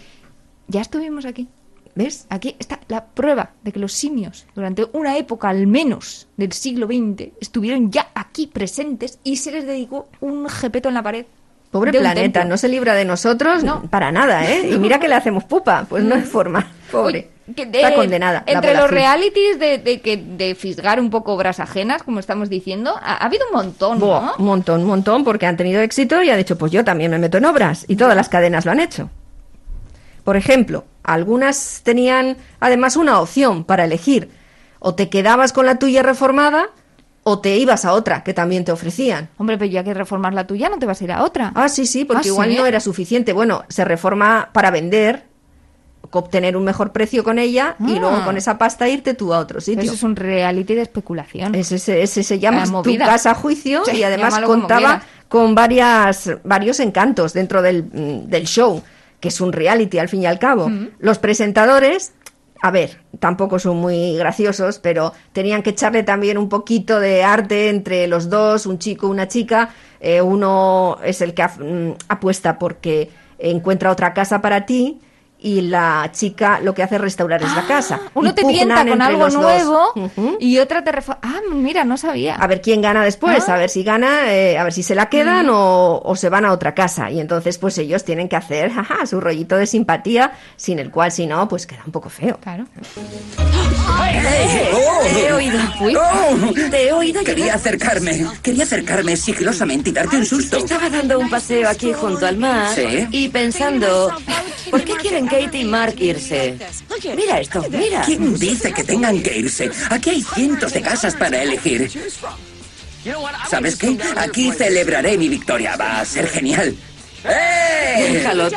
Speaker 1: ya estuvimos aquí.
Speaker 2: ¿Ves?
Speaker 1: Aquí está la prueba de que los simios, durante una época al menos del siglo XX, estuvieron ya aquí presentes y se les dedicó un jepeto en la pared.
Speaker 2: Pobre planeta, no se libra de nosotros
Speaker 1: No.
Speaker 2: para nada, ¿eh? [laughs] Y mira que le hacemos pupa, pues no hay forma. Pobre.
Speaker 1: Uy, que de-
Speaker 2: Está condenada. la
Speaker 1: Entre los realities de, de, que- de fisgar un poco obras ajenas, como estamos diciendo, ha, ha habido un montón, ¿no?
Speaker 2: un montón, un montón, porque han tenido éxito y han dicho, pues yo también me meto en obras. Y todas las cadenas lo han hecho. Por ejemplo, algunas tenían además una opción para elegir. O te quedabas con la tuya reformada o te ibas a otra que también te ofrecían.
Speaker 1: Hombre, pero ya que reformar la tuya, no te vas a ir a otra.
Speaker 2: Ah, sí, sí, porque
Speaker 1: Ah,
Speaker 2: igual
Speaker 1: ¿sí?
Speaker 2: no era suficiente. Bueno, se reforma para vender, obtener un mejor precio con ella y
Speaker 1: Ah.
Speaker 2: luego con esa pasta irte tú a otro sitio.
Speaker 1: Eso es un reality de especulación.
Speaker 2: Ese, ese- ese se llama
Speaker 1: La
Speaker 2: tu casa a juicio
Speaker 1: Sí,
Speaker 2: y además contaba con varias, varios encantos dentro del, mm, del show, que es un reality al fin y al cabo. Los presentadores, a ver, tampoco son muy graciosos, pero tenían que echarle también un poquito de arte entre los dos, un chico, una chica. Eh, uno es el que mm, apuesta porque encuentra otra casa para ti. Y la chica lo que hace es restaurar es la casa.
Speaker 1: Ah, Uno
Speaker 2: Y
Speaker 1: te tienta con algo nuevo
Speaker 2: Ujú.
Speaker 1: y otra te reforma. Ah, mira, no sabía.
Speaker 2: A ver quién gana después,
Speaker 1: Ah.
Speaker 2: a ver si gana, eh, a ver si se la quedan o, o se van a otra casa. Y entonces, pues ellos tienen que hacer [laughs] jaja, su rollito de simpatía, sin el cual, si no, pues queda un poco feo.
Speaker 1: Claro.
Speaker 7: Te he oído.
Speaker 1: Uy.
Speaker 7: Te he oído. Quería acercarme. Quería acercarme sigilosamente y darte un susto.
Speaker 8: Estaba dando un paseo aquí junto al mar
Speaker 7: ¿Sí?
Speaker 8: y pensando, ¿por qué quieren Kate y Mark irse? Mira esto, mira.
Speaker 7: ¿Quién dice que tengan que irse? Aquí hay cientos de casas para elegir. ¿Sabes qué? Aquí celebraré mi victoria. Va a ser genial. ¡Eh! Hola,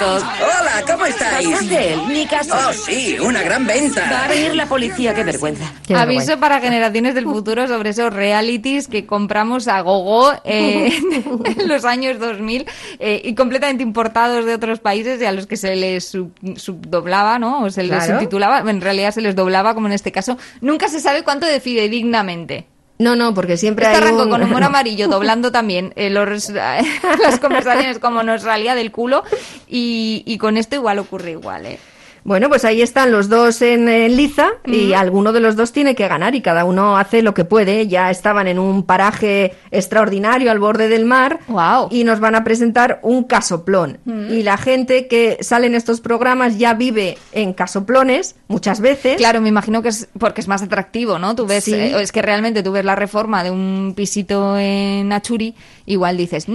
Speaker 7: ¿cómo estáis?
Speaker 8: ¿Estás de él? Ni caso.
Speaker 7: Oh, sí, una gran
Speaker 8: Va a
Speaker 7: venta.
Speaker 8: venir la policía, qué vergüenza.
Speaker 2: Qué
Speaker 1: Aviso
Speaker 2: vergüenza.
Speaker 1: para generaciones del futuro sobre esos realities que compramos a gogo eh, [laughs] en los años 2000 eh, y completamente importados de otros países y a los que se les sub- subdoblaba, ¿no? O se les
Speaker 2: Claro.
Speaker 1: subtitulaba, en realidad se les doblaba, como en este caso. Nunca se sabe cuánto de fidedignamente.
Speaker 2: No, no, porque siempre
Speaker 1: Este
Speaker 2: hay
Speaker 1: arrancó
Speaker 2: un...
Speaker 1: con humor [laughs] amarillo, doblando también eh, los- [laughs] las conversaciones como nos salía del culo y, y con esto igual ocurre igual, ¿eh?
Speaker 2: Bueno, pues ahí están los dos en, en liza y alguno de los dos tiene que ganar y cada uno hace lo que puede. Ya estaban en un paraje extraordinario al borde del mar y nos van a presentar un casoplón. Y la gente que sale en estos programas ya vive en casoplones muchas veces.
Speaker 1: Claro, me imagino que es porque es más atractivo, ¿no? Tú ves,
Speaker 2: Sí.
Speaker 1: eh, es que realmente tú ves la reforma de un pisito en Achuri, igual dices.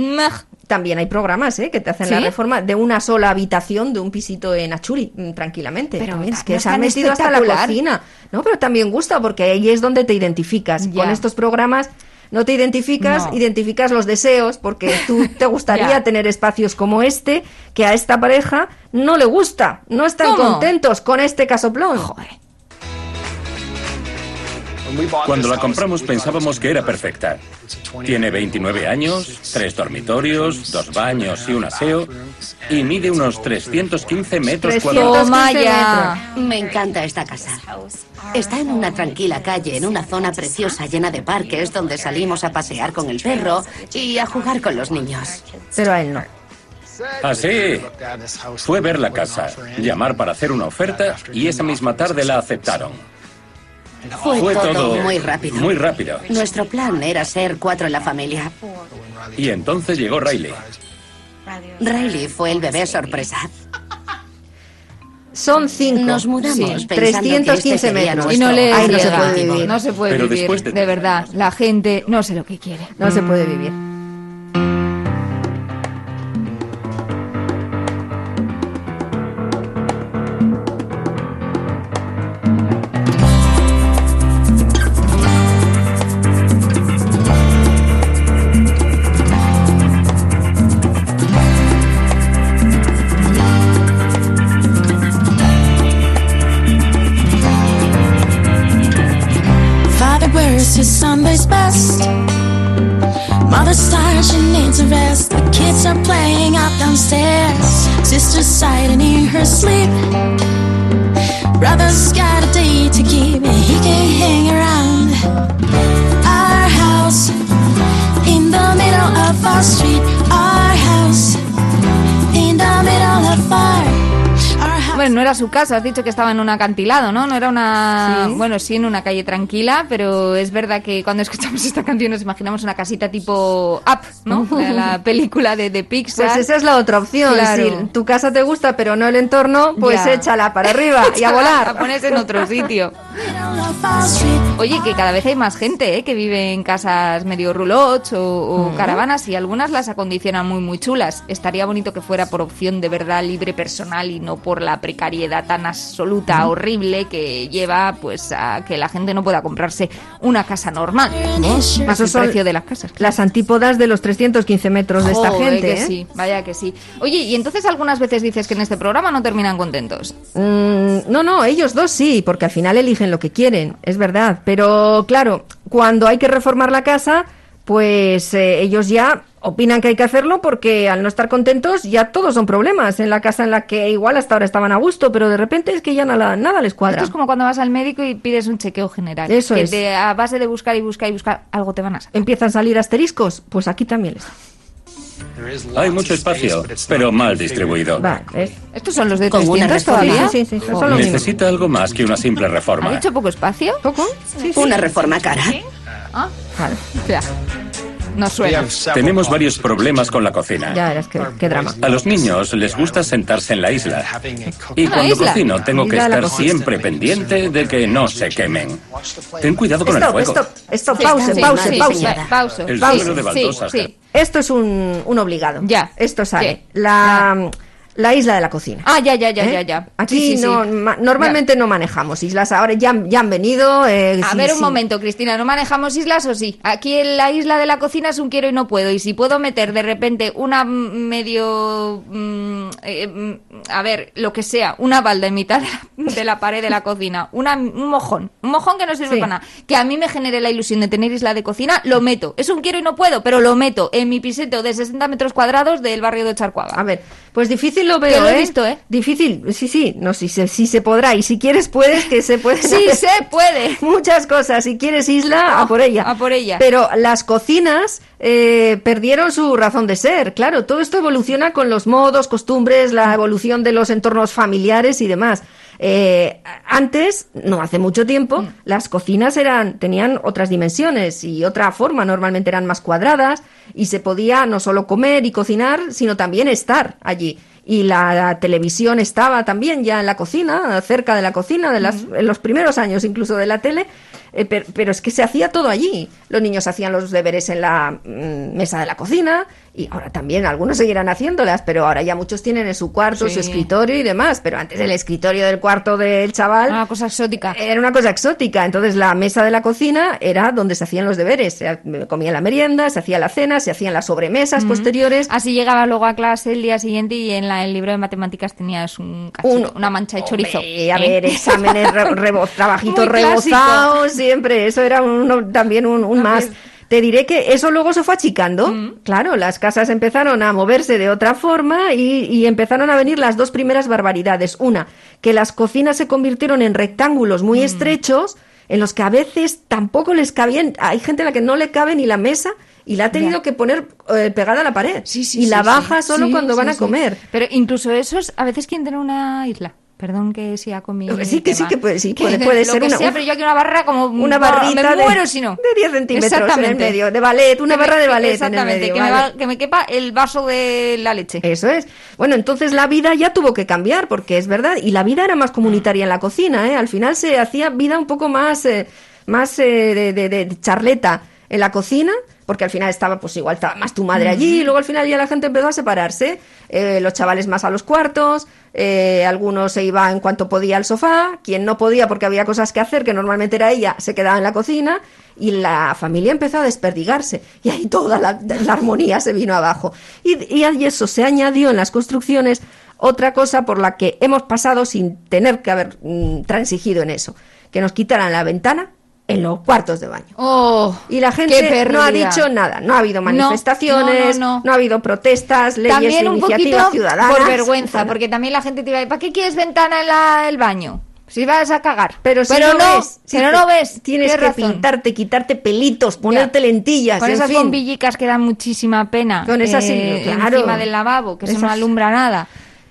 Speaker 2: También hay programas ¿eh? que te hacen la reforma de una sola habitación de un pisito en Achuri, mm, tranquilamente.
Speaker 1: Pero
Speaker 2: También es que se han metido hasta la cocina. No, pero también gusta porque ahí es donde te identificas. Con estos programas no te identificas,
Speaker 1: No.
Speaker 2: identificas los deseos porque tú [laughs] te gustaría tener espacios como este que a esta pareja no le gusta. No están
Speaker 1: ¿Cómo?
Speaker 2: contentos con este casoplón.
Speaker 9: Cuando la compramos pensábamos que era perfecta. Tiene 29 años, tres dormitorios, dos baños y un aseo y mide unos 315 metros
Speaker 2: 315
Speaker 9: cuadrados.
Speaker 1: Toma
Speaker 2: metros.
Speaker 1: ya.
Speaker 8: Me encanta esta casa. Está en una tranquila calle, en una zona preciosa llena de parques donde salimos a pasear con el perro y a jugar con los niños.
Speaker 2: Pero a él no.
Speaker 9: Así. Fue ver la casa, llamar para hacer una oferta y esa misma tarde la aceptaron.
Speaker 8: Fue,
Speaker 9: Fue
Speaker 8: todo,
Speaker 9: todo
Speaker 8: muy rápido.
Speaker 9: Muy rápido.
Speaker 8: Nuestro plan era ser cuatro en la familia.
Speaker 9: Y entonces llegó Riley.
Speaker 8: Riley fue el bebé sorpresa.
Speaker 2: Son cinco.
Speaker 8: Nos mudamos
Speaker 2: Sí.
Speaker 8: pensando que
Speaker 2: 315
Speaker 8: este
Speaker 2: metros.
Speaker 1: Y no le
Speaker 2: no se puede vivir.
Speaker 1: No se puede
Speaker 9: Pero
Speaker 1: vivir,
Speaker 9: después de-
Speaker 1: de verdad. La gente no sé lo que quiere.
Speaker 2: No se puede vivir.
Speaker 10: Sighing in her sleep. Brother's got a
Speaker 1: No era su casa, has dicho que estaba en un acantilado, ¿no? No era una...
Speaker 2: Sí.
Speaker 1: Bueno, sí, en una calle tranquila, pero es verdad que cuando [laughs] escuchamos esta canción nos imaginamos una casita tipo Up, ¿no? [laughs] La, la película de, de Pixar.
Speaker 2: Pues esa es la otra opción.
Speaker 1: Claro.
Speaker 2: Si tu casa te gusta pero no el entorno, pues
Speaker 1: Ya.
Speaker 2: échala para arriba y a [laughs] volar.
Speaker 1: ponerse en otro sitio. Oye, que cada vez hay más gente ¿eh? que vive en casas medio roulots o, o caravanas y algunas las acondicionan muy muy chulas. Estaría bonito que fuera por opción de verdad libre personal y no por la precariedad tan absoluta, horrible que lleva pues a que la gente no pueda comprarse una casa normal. ¿no? Más el precio de las casas.
Speaker 2: Las antípodas de los 315 metros de esta gente.
Speaker 1: que
Speaker 2: ¿eh?
Speaker 1: sí, vaya que sí. Oye, y entonces algunas veces dices que en este programa no terminan contentos.
Speaker 2: Mm, no, no, ellos dos sí, porque al final eligen lo que quieren, es verdad. Pero claro, cuando hay que reformar la casa, pues eh, ellos ya opinan que hay que hacerlo porque al no estar contentos ya todos son problemas en la casa en la que igual hasta ahora estaban a gusto, pero de repente es que ya nada, nada les cuadra.
Speaker 1: Esto es como cuando vas al médico y pides un chequeo general.
Speaker 2: Eso
Speaker 1: que
Speaker 2: es.
Speaker 1: te- a base de buscar y buscar y buscar, algo te van a sacar.
Speaker 2: Empiezan a salir asteriscos, pues aquí también les.
Speaker 9: Hay mucho espacio, pero mal distribuido.
Speaker 1: ¿Estos son los de
Speaker 8: Con una
Speaker 1: 300
Speaker 8: reforma.
Speaker 1: todavía?
Speaker 2: Sí, sí, sí, mismo.
Speaker 9: Necesita algo más que una simple
Speaker 1: ¿Ha
Speaker 9: reforma.
Speaker 1: dicho poco espacio?
Speaker 2: ¿Poco? Sí, sí.
Speaker 8: Una reforma cara.
Speaker 1: Ah,
Speaker 2: Claro.
Speaker 1: ya. No suena.
Speaker 9: Tenemos varios problemas con la cocina.
Speaker 2: Ya verás qué drama.
Speaker 9: A los niños les gusta sentarse en la isla. Y
Speaker 1: ¿Una
Speaker 9: cuando
Speaker 1: isla?
Speaker 9: cocino tengo que
Speaker 2: Isla de la
Speaker 9: estar
Speaker 2: cocina.
Speaker 9: siempre pendiente de que no se quemen. Ten cuidado con el
Speaker 2: Stop,
Speaker 9: fuego.
Speaker 2: stop, stop,
Speaker 8: Sí,
Speaker 2: pause,
Speaker 8: sí,
Speaker 2: pause,
Speaker 8: sí,
Speaker 2: pause.
Speaker 1: pausa.
Speaker 9: El suelo de
Speaker 1: Sí,
Speaker 9: baldosas.
Speaker 1: sí.
Speaker 2: Esto es un, un obligado.
Speaker 1: Ya.
Speaker 2: Esto sale. La, la isla de la cocina.
Speaker 1: Ah, ya, ya, ya,
Speaker 2: ¿Eh?
Speaker 1: ya, ya.
Speaker 2: Aquí
Speaker 1: Sí,
Speaker 2: no, ma- normalmente no manejamos islas. Ahora ya, han- ya han venido. eh,
Speaker 1: A ver un momento, Cristina, ¿no manejamos islas o sí? Aquí en la isla de la cocina es un quiero y no puedo. Y si puedo meter de repente una medio... mm, eh, mm, a ver, lo que sea, una balda en mitad de la, de la pared de la cocina, una, un mojón, un mojón que no sirve para nada, que a mí me genere la ilusión de tener isla de cocina, lo meto. Es un quiero y no puedo, pero lo meto en mi piseto de 60 metros cuadrados del barrio de Charcuaga.
Speaker 2: A ver, pues difícil lo veo,
Speaker 1: Que lo he
Speaker 2: ¿eh?
Speaker 1: visto, ¿eh?
Speaker 2: Difícil, sí, sí, no, sí, se- sí se podrá. Y si quieres, puedes, que se pueden
Speaker 1: Sí, se puede.
Speaker 2: Muchas cosas. Si quieres isla, a por ella.
Speaker 1: a por ella.
Speaker 2: Pero las cocinas eh, perdieron su razón de ser. Claro, todo esto evoluciona con los modos, costumbres, la evolución de los entornos familiares y demás. Eh, antes, no hace mucho tiempo,
Speaker 1: Mm.
Speaker 2: las cocinas eran, tenían otras dimensiones y otra forma, normalmente eran más cuadradas y se podía no solo comer y cocinar, sino también estar allí. Y la, televisión estaba también ya en la cocina, cerca de la cocina, de las, en los primeros años incluso de la tele, eh, per- pero, es que se hacía todo allí. Los niños hacían los deberes en la mm, mesa de la cocina y ahora también algunos seguirán haciéndolas, pero ahora ya muchos tienen en su cuarto,
Speaker 1: Sí.
Speaker 2: su escritorio y demás. Pero antes el escritorio del cuarto del chaval
Speaker 1: Una cosa exótica.
Speaker 2: era una cosa exótica. Entonces la mesa de la cocina era donde se hacían los deberes. Se comía la merienda, se hacía la cena, se hacían las sobremesas posteriores.
Speaker 1: Así llegaba luego a clase el día siguiente y en la- el libro de matemáticas tenías un cachito,
Speaker 2: Un-
Speaker 1: una mancha de chorizo.
Speaker 2: Hombre, a
Speaker 1: ¿eh?
Speaker 2: ver, exámenes, re- [laughs] rebo- trabajitos
Speaker 1: clásico.
Speaker 2: Siempre. Eso era uno- también un, un más. Te diré que eso luego se fue achicando.
Speaker 1: Mm.
Speaker 2: Claro, las casas empezaron a moverse de otra forma y, y empezaron a venir las dos primeras barbaridades. Una, que las cocinas se convirtieron en rectángulos muy
Speaker 1: Mm.
Speaker 2: estrechos en los que a veces tampoco les cabían. Hay gente a la que no le cabe ni la mesa y la ha tenido
Speaker 1: Ya.
Speaker 2: que poner eh, pegada a la pared.
Speaker 1: Sí, sí,
Speaker 2: y la baja solo cuando van a comer.
Speaker 1: Pero incluso esos, a veces quieren tener una isla. Perdón que siga con mi
Speaker 2: Sí, que sí, que puede- sí, puede-
Speaker 1: de-
Speaker 2: puede
Speaker 1: lo
Speaker 2: ser
Speaker 1: que
Speaker 2: una-
Speaker 1: sea, pero yo aquí una barra como
Speaker 2: una barrita
Speaker 1: me
Speaker 2: de-
Speaker 1: muero si no
Speaker 2: de 10 centímetros en el
Speaker 1: Exactamente.
Speaker 2: medio, de ballet, una
Speaker 1: Que me-
Speaker 2: barra de ballet en el
Speaker 1: exactamente
Speaker 2: medio,
Speaker 1: que, me
Speaker 2: vale.
Speaker 1: va- que me quepa el vaso de la leche
Speaker 2: Eso es. Bueno, entonces la vida ya tuvo que cambiar, porque es verdad, y la vida era más comunitaria en la cocina, ¿eh? Al final se hacía vida un poco más, eh, más eh, de, de- de charleta en la cocina, porque al final estaba, pues igual estaba más tu madre allí, y luego al final ya la gente empezó a separarse, eh, los chavales más a los cuartos, eh, algunos se iba en cuanto podía al sofá, quien no podía porque había cosas que hacer, que normalmente era ella, se quedaba en la cocina, y la familia empezó a desperdigarse, y ahí toda la, la armonía se vino abajo. Y, y eso se añadió en las construcciones otra cosa por la que hemos pasado sin tener que haber mm, transigido en eso, que nos quitaran la ventana en los cuartos de baño.
Speaker 1: Oh,
Speaker 2: Y la gente no ha dicho nada, no ha habido
Speaker 1: No,
Speaker 2: manifestaciones,
Speaker 1: no, no, no.
Speaker 2: ha habido protestas, leyes
Speaker 1: también
Speaker 2: de
Speaker 1: un
Speaker 2: iniciativas
Speaker 1: poquito
Speaker 2: ciudadanas.
Speaker 1: por vergüenza, porque también la gente te iba a decir, ¿para qué quieres ventana en la- el baño? Si vas a cagar.
Speaker 2: Pero, si
Speaker 1: no,
Speaker 2: no, ves, si
Speaker 1: pero no ves.
Speaker 2: Tienes que
Speaker 1: razón.
Speaker 2: pintarte, quitarte pelitos, ponerte
Speaker 1: Ya.
Speaker 2: lentillas,
Speaker 1: Con
Speaker 2: en
Speaker 1: esas
Speaker 2: fin.
Speaker 1: bombillicas que dan muchísima pena.
Speaker 2: Con esas,
Speaker 1: eh,
Speaker 2: claro.
Speaker 1: encima del lavabo, que eso no
Speaker 2: Esas-
Speaker 1: alumbra nada.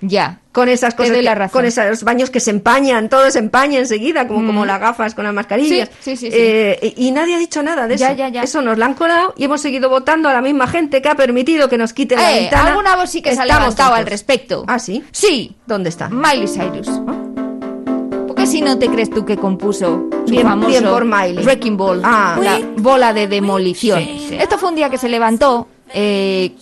Speaker 1: Ya.
Speaker 2: con esas
Speaker 1: Te
Speaker 2: cosas, que-
Speaker 1: la razón.
Speaker 2: con esos baños que se empañan, todo se empaña enseguida, como,
Speaker 1: Mm.
Speaker 2: como las gafas con las mascarillas.
Speaker 1: Sí, sí, sí.
Speaker 2: Eh, y, y nadie ha dicho nada de
Speaker 1: Ya,
Speaker 2: eso.
Speaker 1: ya, ya.
Speaker 2: Eso nos lo han colado y hemos seguido votando a la misma gente que ha permitido que nos quiten la
Speaker 1: Eh,
Speaker 2: ventana.
Speaker 1: alguna voz sí que se ha levantado al
Speaker 2: tontos.
Speaker 1: respecto.
Speaker 2: ¿Ah, sí?
Speaker 1: Sí.
Speaker 2: ¿Dónde está?
Speaker 1: Miley Cyrus. ¿Por qué si no te crees tú que compuso su
Speaker 2: Bien-
Speaker 1: famoso
Speaker 2: bien por Miley.
Speaker 1: Wrecking Ball?
Speaker 2: Ah.
Speaker 1: la bola de demolición. Esto fue un día que se levantó eh,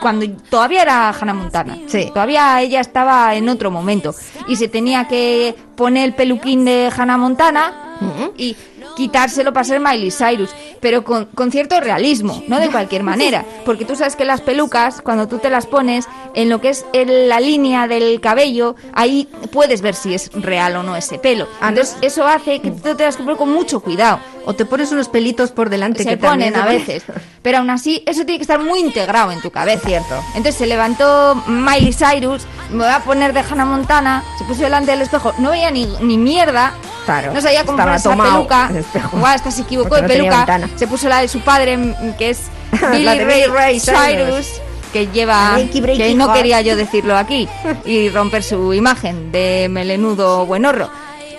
Speaker 1: cuando todavía era Hannah Montana. Todavía ella estaba en otro momento. Y se tenía que poner el peluquín de Hannah Montana y quitárselo para ser Miley Cyrus, pero con, con cierto realismo, no de cualquier manera, porque tú sabes que las pelucas, cuando tú te las pones, en lo que es el- la línea del cabello, ahí puedes ver si es real o no ese pelo. Entonces eso hace que tú te tengas que poner con mucho cuidado.
Speaker 2: O te pones unos pelitos por delante
Speaker 1: Se
Speaker 2: que
Speaker 1: ponen a veces, pero aún así eso tiene que estar muy integrado en tu cabeza.
Speaker 2: Cierto.
Speaker 1: Entonces se levantó Miley Cyrus, me voy a poner de Hannah Montana, se puso delante del espejo, no veía ni, ni mierda,
Speaker 2: Claro,
Speaker 1: no sabía cómo la
Speaker 2: tomado
Speaker 1: peluca,
Speaker 2: el espejo.
Speaker 1: igual hasta se equivocó de
Speaker 2: no
Speaker 1: peluca, se puso la de su padre, mm, que es [laughs] Billy Ray,
Speaker 2: Billy Ray
Speaker 1: Cyrus,
Speaker 2: Cyrus.
Speaker 1: que lleva,
Speaker 2: Breaky, breaky
Speaker 1: que no
Speaker 2: heart.
Speaker 1: quería yo decirlo aquí, y romper su imagen de melenudo buenorro,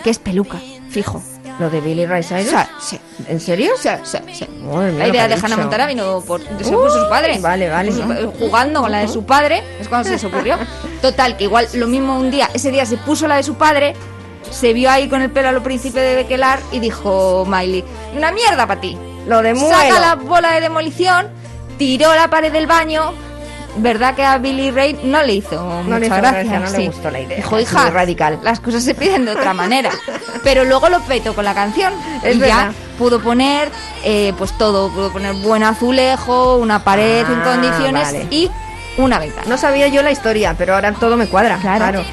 Speaker 1: que es peluca, fijo.
Speaker 2: ¿Lo de Billy Ray Cyrus?
Speaker 1: Sí, sí.
Speaker 2: ¿En serio?
Speaker 1: Sí, sí, sí.
Speaker 2: Mía,
Speaker 1: La idea de Hannah. Montana vino por se
Speaker 2: Uh,
Speaker 1: puso su padre.
Speaker 2: vale, vale.
Speaker 1: Puso- Jugando con la de su padre, es cuando se les ocurrió. [laughs] Total, que igual lo mismo un día, ese día se puso la de su padre, se vio ahí con el pelo a lo príncipe de Bequelar y dijo Miley, una mierda para ti.
Speaker 2: Lo de
Speaker 1: Saca la bola de demolición, tiró la pared del baño, verdad que a Billy Ray no le hizo
Speaker 2: No
Speaker 1: mucha
Speaker 2: le hizo
Speaker 1: gracia.
Speaker 2: gracia, no le gustó la idea,
Speaker 1: Dijo, hija,
Speaker 2: radical.
Speaker 1: las cosas se piden de otra [laughs] manera. Pero luego lo petó con la canción.
Speaker 2: Es
Speaker 1: y
Speaker 2: verdad.
Speaker 1: ya pudo poner, eh, pues todo, pudo poner buen azulejo, una pared en
Speaker 2: Ah,
Speaker 1: condiciones
Speaker 2: vale.
Speaker 1: y una ventana.
Speaker 2: No sabía yo la historia, pero ahora todo me cuadra. Claro.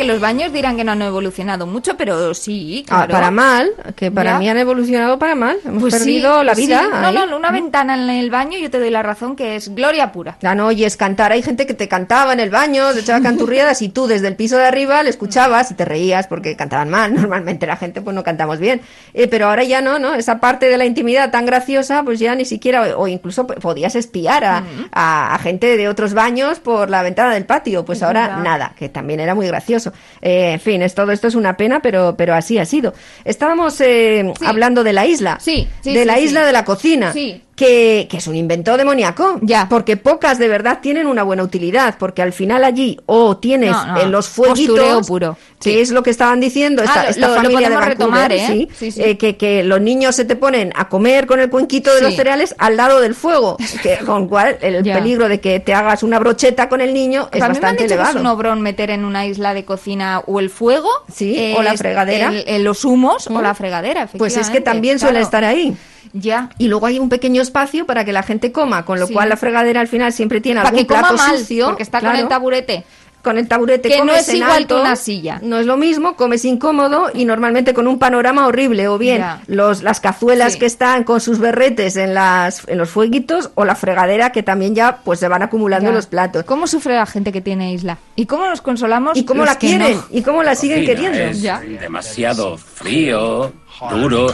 Speaker 1: Que los baños dirán que no han evolucionado mucho, pero sí,
Speaker 2: Ah,
Speaker 1: claro.
Speaker 2: para mal, que para
Speaker 1: Ya.
Speaker 2: mí han evolucionado para mal. Hemos
Speaker 1: Pues sí,
Speaker 2: perdido la vida.
Speaker 1: sí. No, no, una ventana en el baño, yo te doy la razón que es gloria pura.
Speaker 2: Ya no oyes cantar. Hay gente que te cantaba en el baño, te echaba canturriadas y tú desde el piso de arriba le escuchabas y te reías porque cantaban mal. [laughs] Normalmente la gente pues no cantamos bien. Eh, pero ahora ya no, ¿no? Esa parte de la intimidad tan graciosa pues ya ni siquiera, o incluso podías espiar a, a- a gente de otros baños por la ventana del patio. Pues
Speaker 1: Es
Speaker 2: ahora
Speaker 1: verdad.
Speaker 2: nada, que también era muy gracioso. Eh, en fin, es, todo esto es una pena, pero, pero así ha sido. Estábamos eh, hablando de la isla.
Speaker 1: Sí, sí,
Speaker 2: de la isla de la cocina.
Speaker 1: Sí.
Speaker 2: Que, que es un invento demoníaco. Ya. Porque pocas de verdad tienen una buena utilidad. Porque al final allí o tienes
Speaker 1: No, no,
Speaker 2: en los fueguitos.
Speaker 1: postureo puro.
Speaker 2: Que es lo que estaban diciendo esta,
Speaker 1: Ah,
Speaker 2: esta
Speaker 1: lo- lo
Speaker 2: familia de Vancouver,
Speaker 1: retomar, ¿eh?
Speaker 2: sí,
Speaker 1: Sí, sí.
Speaker 2: eh, que, que los niños se te ponen a comer con el cuenquito de
Speaker 1: Sí.
Speaker 2: los cereales al lado del fuego. [laughs] Que, con cual el
Speaker 1: Ya.
Speaker 2: peligro de que te hagas una brocheta con el niño es
Speaker 1: me han
Speaker 2: bastante
Speaker 1: que
Speaker 2: elevado.
Speaker 1: es un obrón meter en una isla de cocina o el fuego,
Speaker 2: Sí, o la fregadera.
Speaker 1: el- el- los humos o
Speaker 2: Mm.
Speaker 1: la fregadera.
Speaker 2: Pues es que también suele estar ahí.
Speaker 1: Ya.
Speaker 2: Y luego hay un pequeño espacio para que la gente coma, con lo
Speaker 1: Sí.
Speaker 2: cual la fregadera al final siempre tiene
Speaker 1: Para
Speaker 2: algún
Speaker 1: que coma
Speaker 2: plato
Speaker 1: mal,
Speaker 2: sucio.
Speaker 1: porque está con el taburete.
Speaker 2: Con el taburete
Speaker 1: Que no
Speaker 2: comes
Speaker 1: es
Speaker 2: en
Speaker 1: igual que
Speaker 2: alto,
Speaker 1: una silla.
Speaker 2: No es lo mismo, comes incómodo y normalmente con un panorama horrible. O bien los, las cazuelas
Speaker 1: Sí.
Speaker 2: que están con sus berretes en, las, en los fueguitos o la fregadera que también ya pues se van acumulando
Speaker 1: Ya.
Speaker 2: los platos.
Speaker 1: ¿Cómo sufre la gente que tiene isla? ¿Y cómo nos consolamos?
Speaker 2: ¿Y cómo
Speaker 1: los
Speaker 2: la
Speaker 1: que
Speaker 2: quieren?
Speaker 1: no?
Speaker 2: ¿Y cómo la siguen queriendo?
Speaker 9: es
Speaker 1: Ya.
Speaker 9: demasiado frío, duro.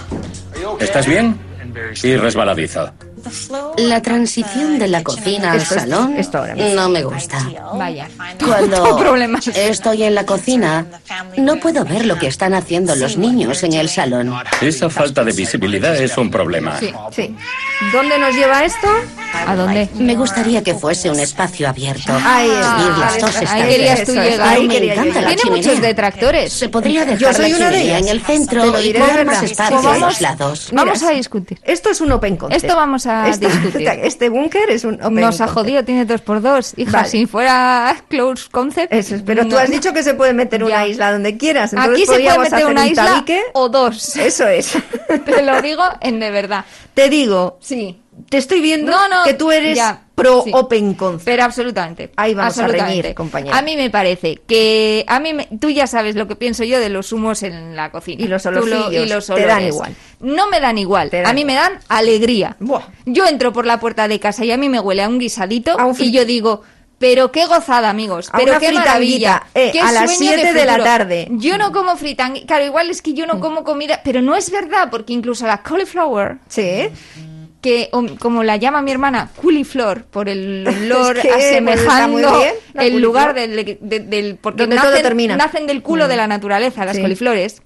Speaker 9: ¿Estás bien? Y resbaladizo.
Speaker 8: La transición de la cocina al salón no me gusta.
Speaker 1: Vaya. [laughs]
Speaker 8: Cuando [laughs] estoy en la cocina, no puedo ver lo que están haciendo los niños en el salón.
Speaker 9: Esa falta de visibilidad es un problema.
Speaker 1: Sí.
Speaker 2: Sí. ¿Dónde nos lleva esto?
Speaker 1: ¿A dónde?
Speaker 8: Me gustaría que fuese un espacio abierto.
Speaker 2: Ahí está.
Speaker 1: Querías tú llegar.
Speaker 2: ahí
Speaker 8: Me
Speaker 2: quería yo
Speaker 8: encanta la.
Speaker 1: Tiene muchos
Speaker 8: chimenea.
Speaker 1: detractores.
Speaker 8: Se podría
Speaker 2: Yo
Speaker 8: dejar
Speaker 2: soy
Speaker 8: la
Speaker 2: una de
Speaker 8: chimenea
Speaker 2: ellas.
Speaker 8: en el centro y
Speaker 2: verdad.
Speaker 8: más espacio a
Speaker 1: Vamos-
Speaker 8: los lados.
Speaker 2: Mira,
Speaker 1: Vamos a discutir.
Speaker 2: Esto es un open concept.
Speaker 1: Esto vamos a Discutir. [laughs]
Speaker 2: Este búnker es un open
Speaker 1: Nos ha jodido, tiene dos por dos. Hija,
Speaker 2: Vale.
Speaker 1: si fuera close concept.
Speaker 2: Eso es, pero tú
Speaker 1: no.
Speaker 2: has dicho que se puede meter una
Speaker 1: Ya.
Speaker 2: isla donde quieras. Entonces
Speaker 1: Aquí se puede meter una
Speaker 2: un
Speaker 1: isla
Speaker 2: tabique.
Speaker 1: o dos.
Speaker 2: Eso es. [laughs]
Speaker 1: Te lo digo en de verdad.
Speaker 2: Te digo,
Speaker 1: Sí.
Speaker 2: te estoy viendo
Speaker 1: no,
Speaker 2: que tú eres
Speaker 1: ya,
Speaker 2: pro
Speaker 1: sí.
Speaker 2: open concept.
Speaker 1: Pero absolutamente.
Speaker 2: Ahí vamos a
Speaker 1: absolutamente.
Speaker 2: reñir, compañera.
Speaker 1: A mí me parece que a mí me- tú ya sabes lo que pienso yo de los humos en la cocina.
Speaker 2: Y los olorcillos,
Speaker 1: y los
Speaker 2: te dan
Speaker 1: olores.
Speaker 2: igual.
Speaker 1: No me dan igual.
Speaker 2: Dan
Speaker 1: a mí me dan alegría.
Speaker 2: Buah.
Speaker 1: Yo entro por la puerta de casa y a mí me huele a un guisadito
Speaker 2: A un
Speaker 1: y yo digo, pero qué gozada, amigos.
Speaker 2: A
Speaker 1: Pero qué maravilla.
Speaker 2: eh,
Speaker 1: qué
Speaker 2: a las
Speaker 1: sueño
Speaker 2: 7 de la
Speaker 1: futuro.
Speaker 2: tarde.
Speaker 1: Yo no como fritanguita. Claro, igual es que yo no como comida, pero no es verdad porque incluso la cauliflower
Speaker 2: Sí.
Speaker 1: Que como la llama mi hermana culiflor por el olor [laughs]
Speaker 2: Es que, pues,
Speaker 1: asemejando el lugar del, de- del porque
Speaker 2: Donde todo
Speaker 1: nacen,
Speaker 2: termina.
Speaker 1: nacen del culo de la naturaleza las
Speaker 2: Sí.
Speaker 1: coliflores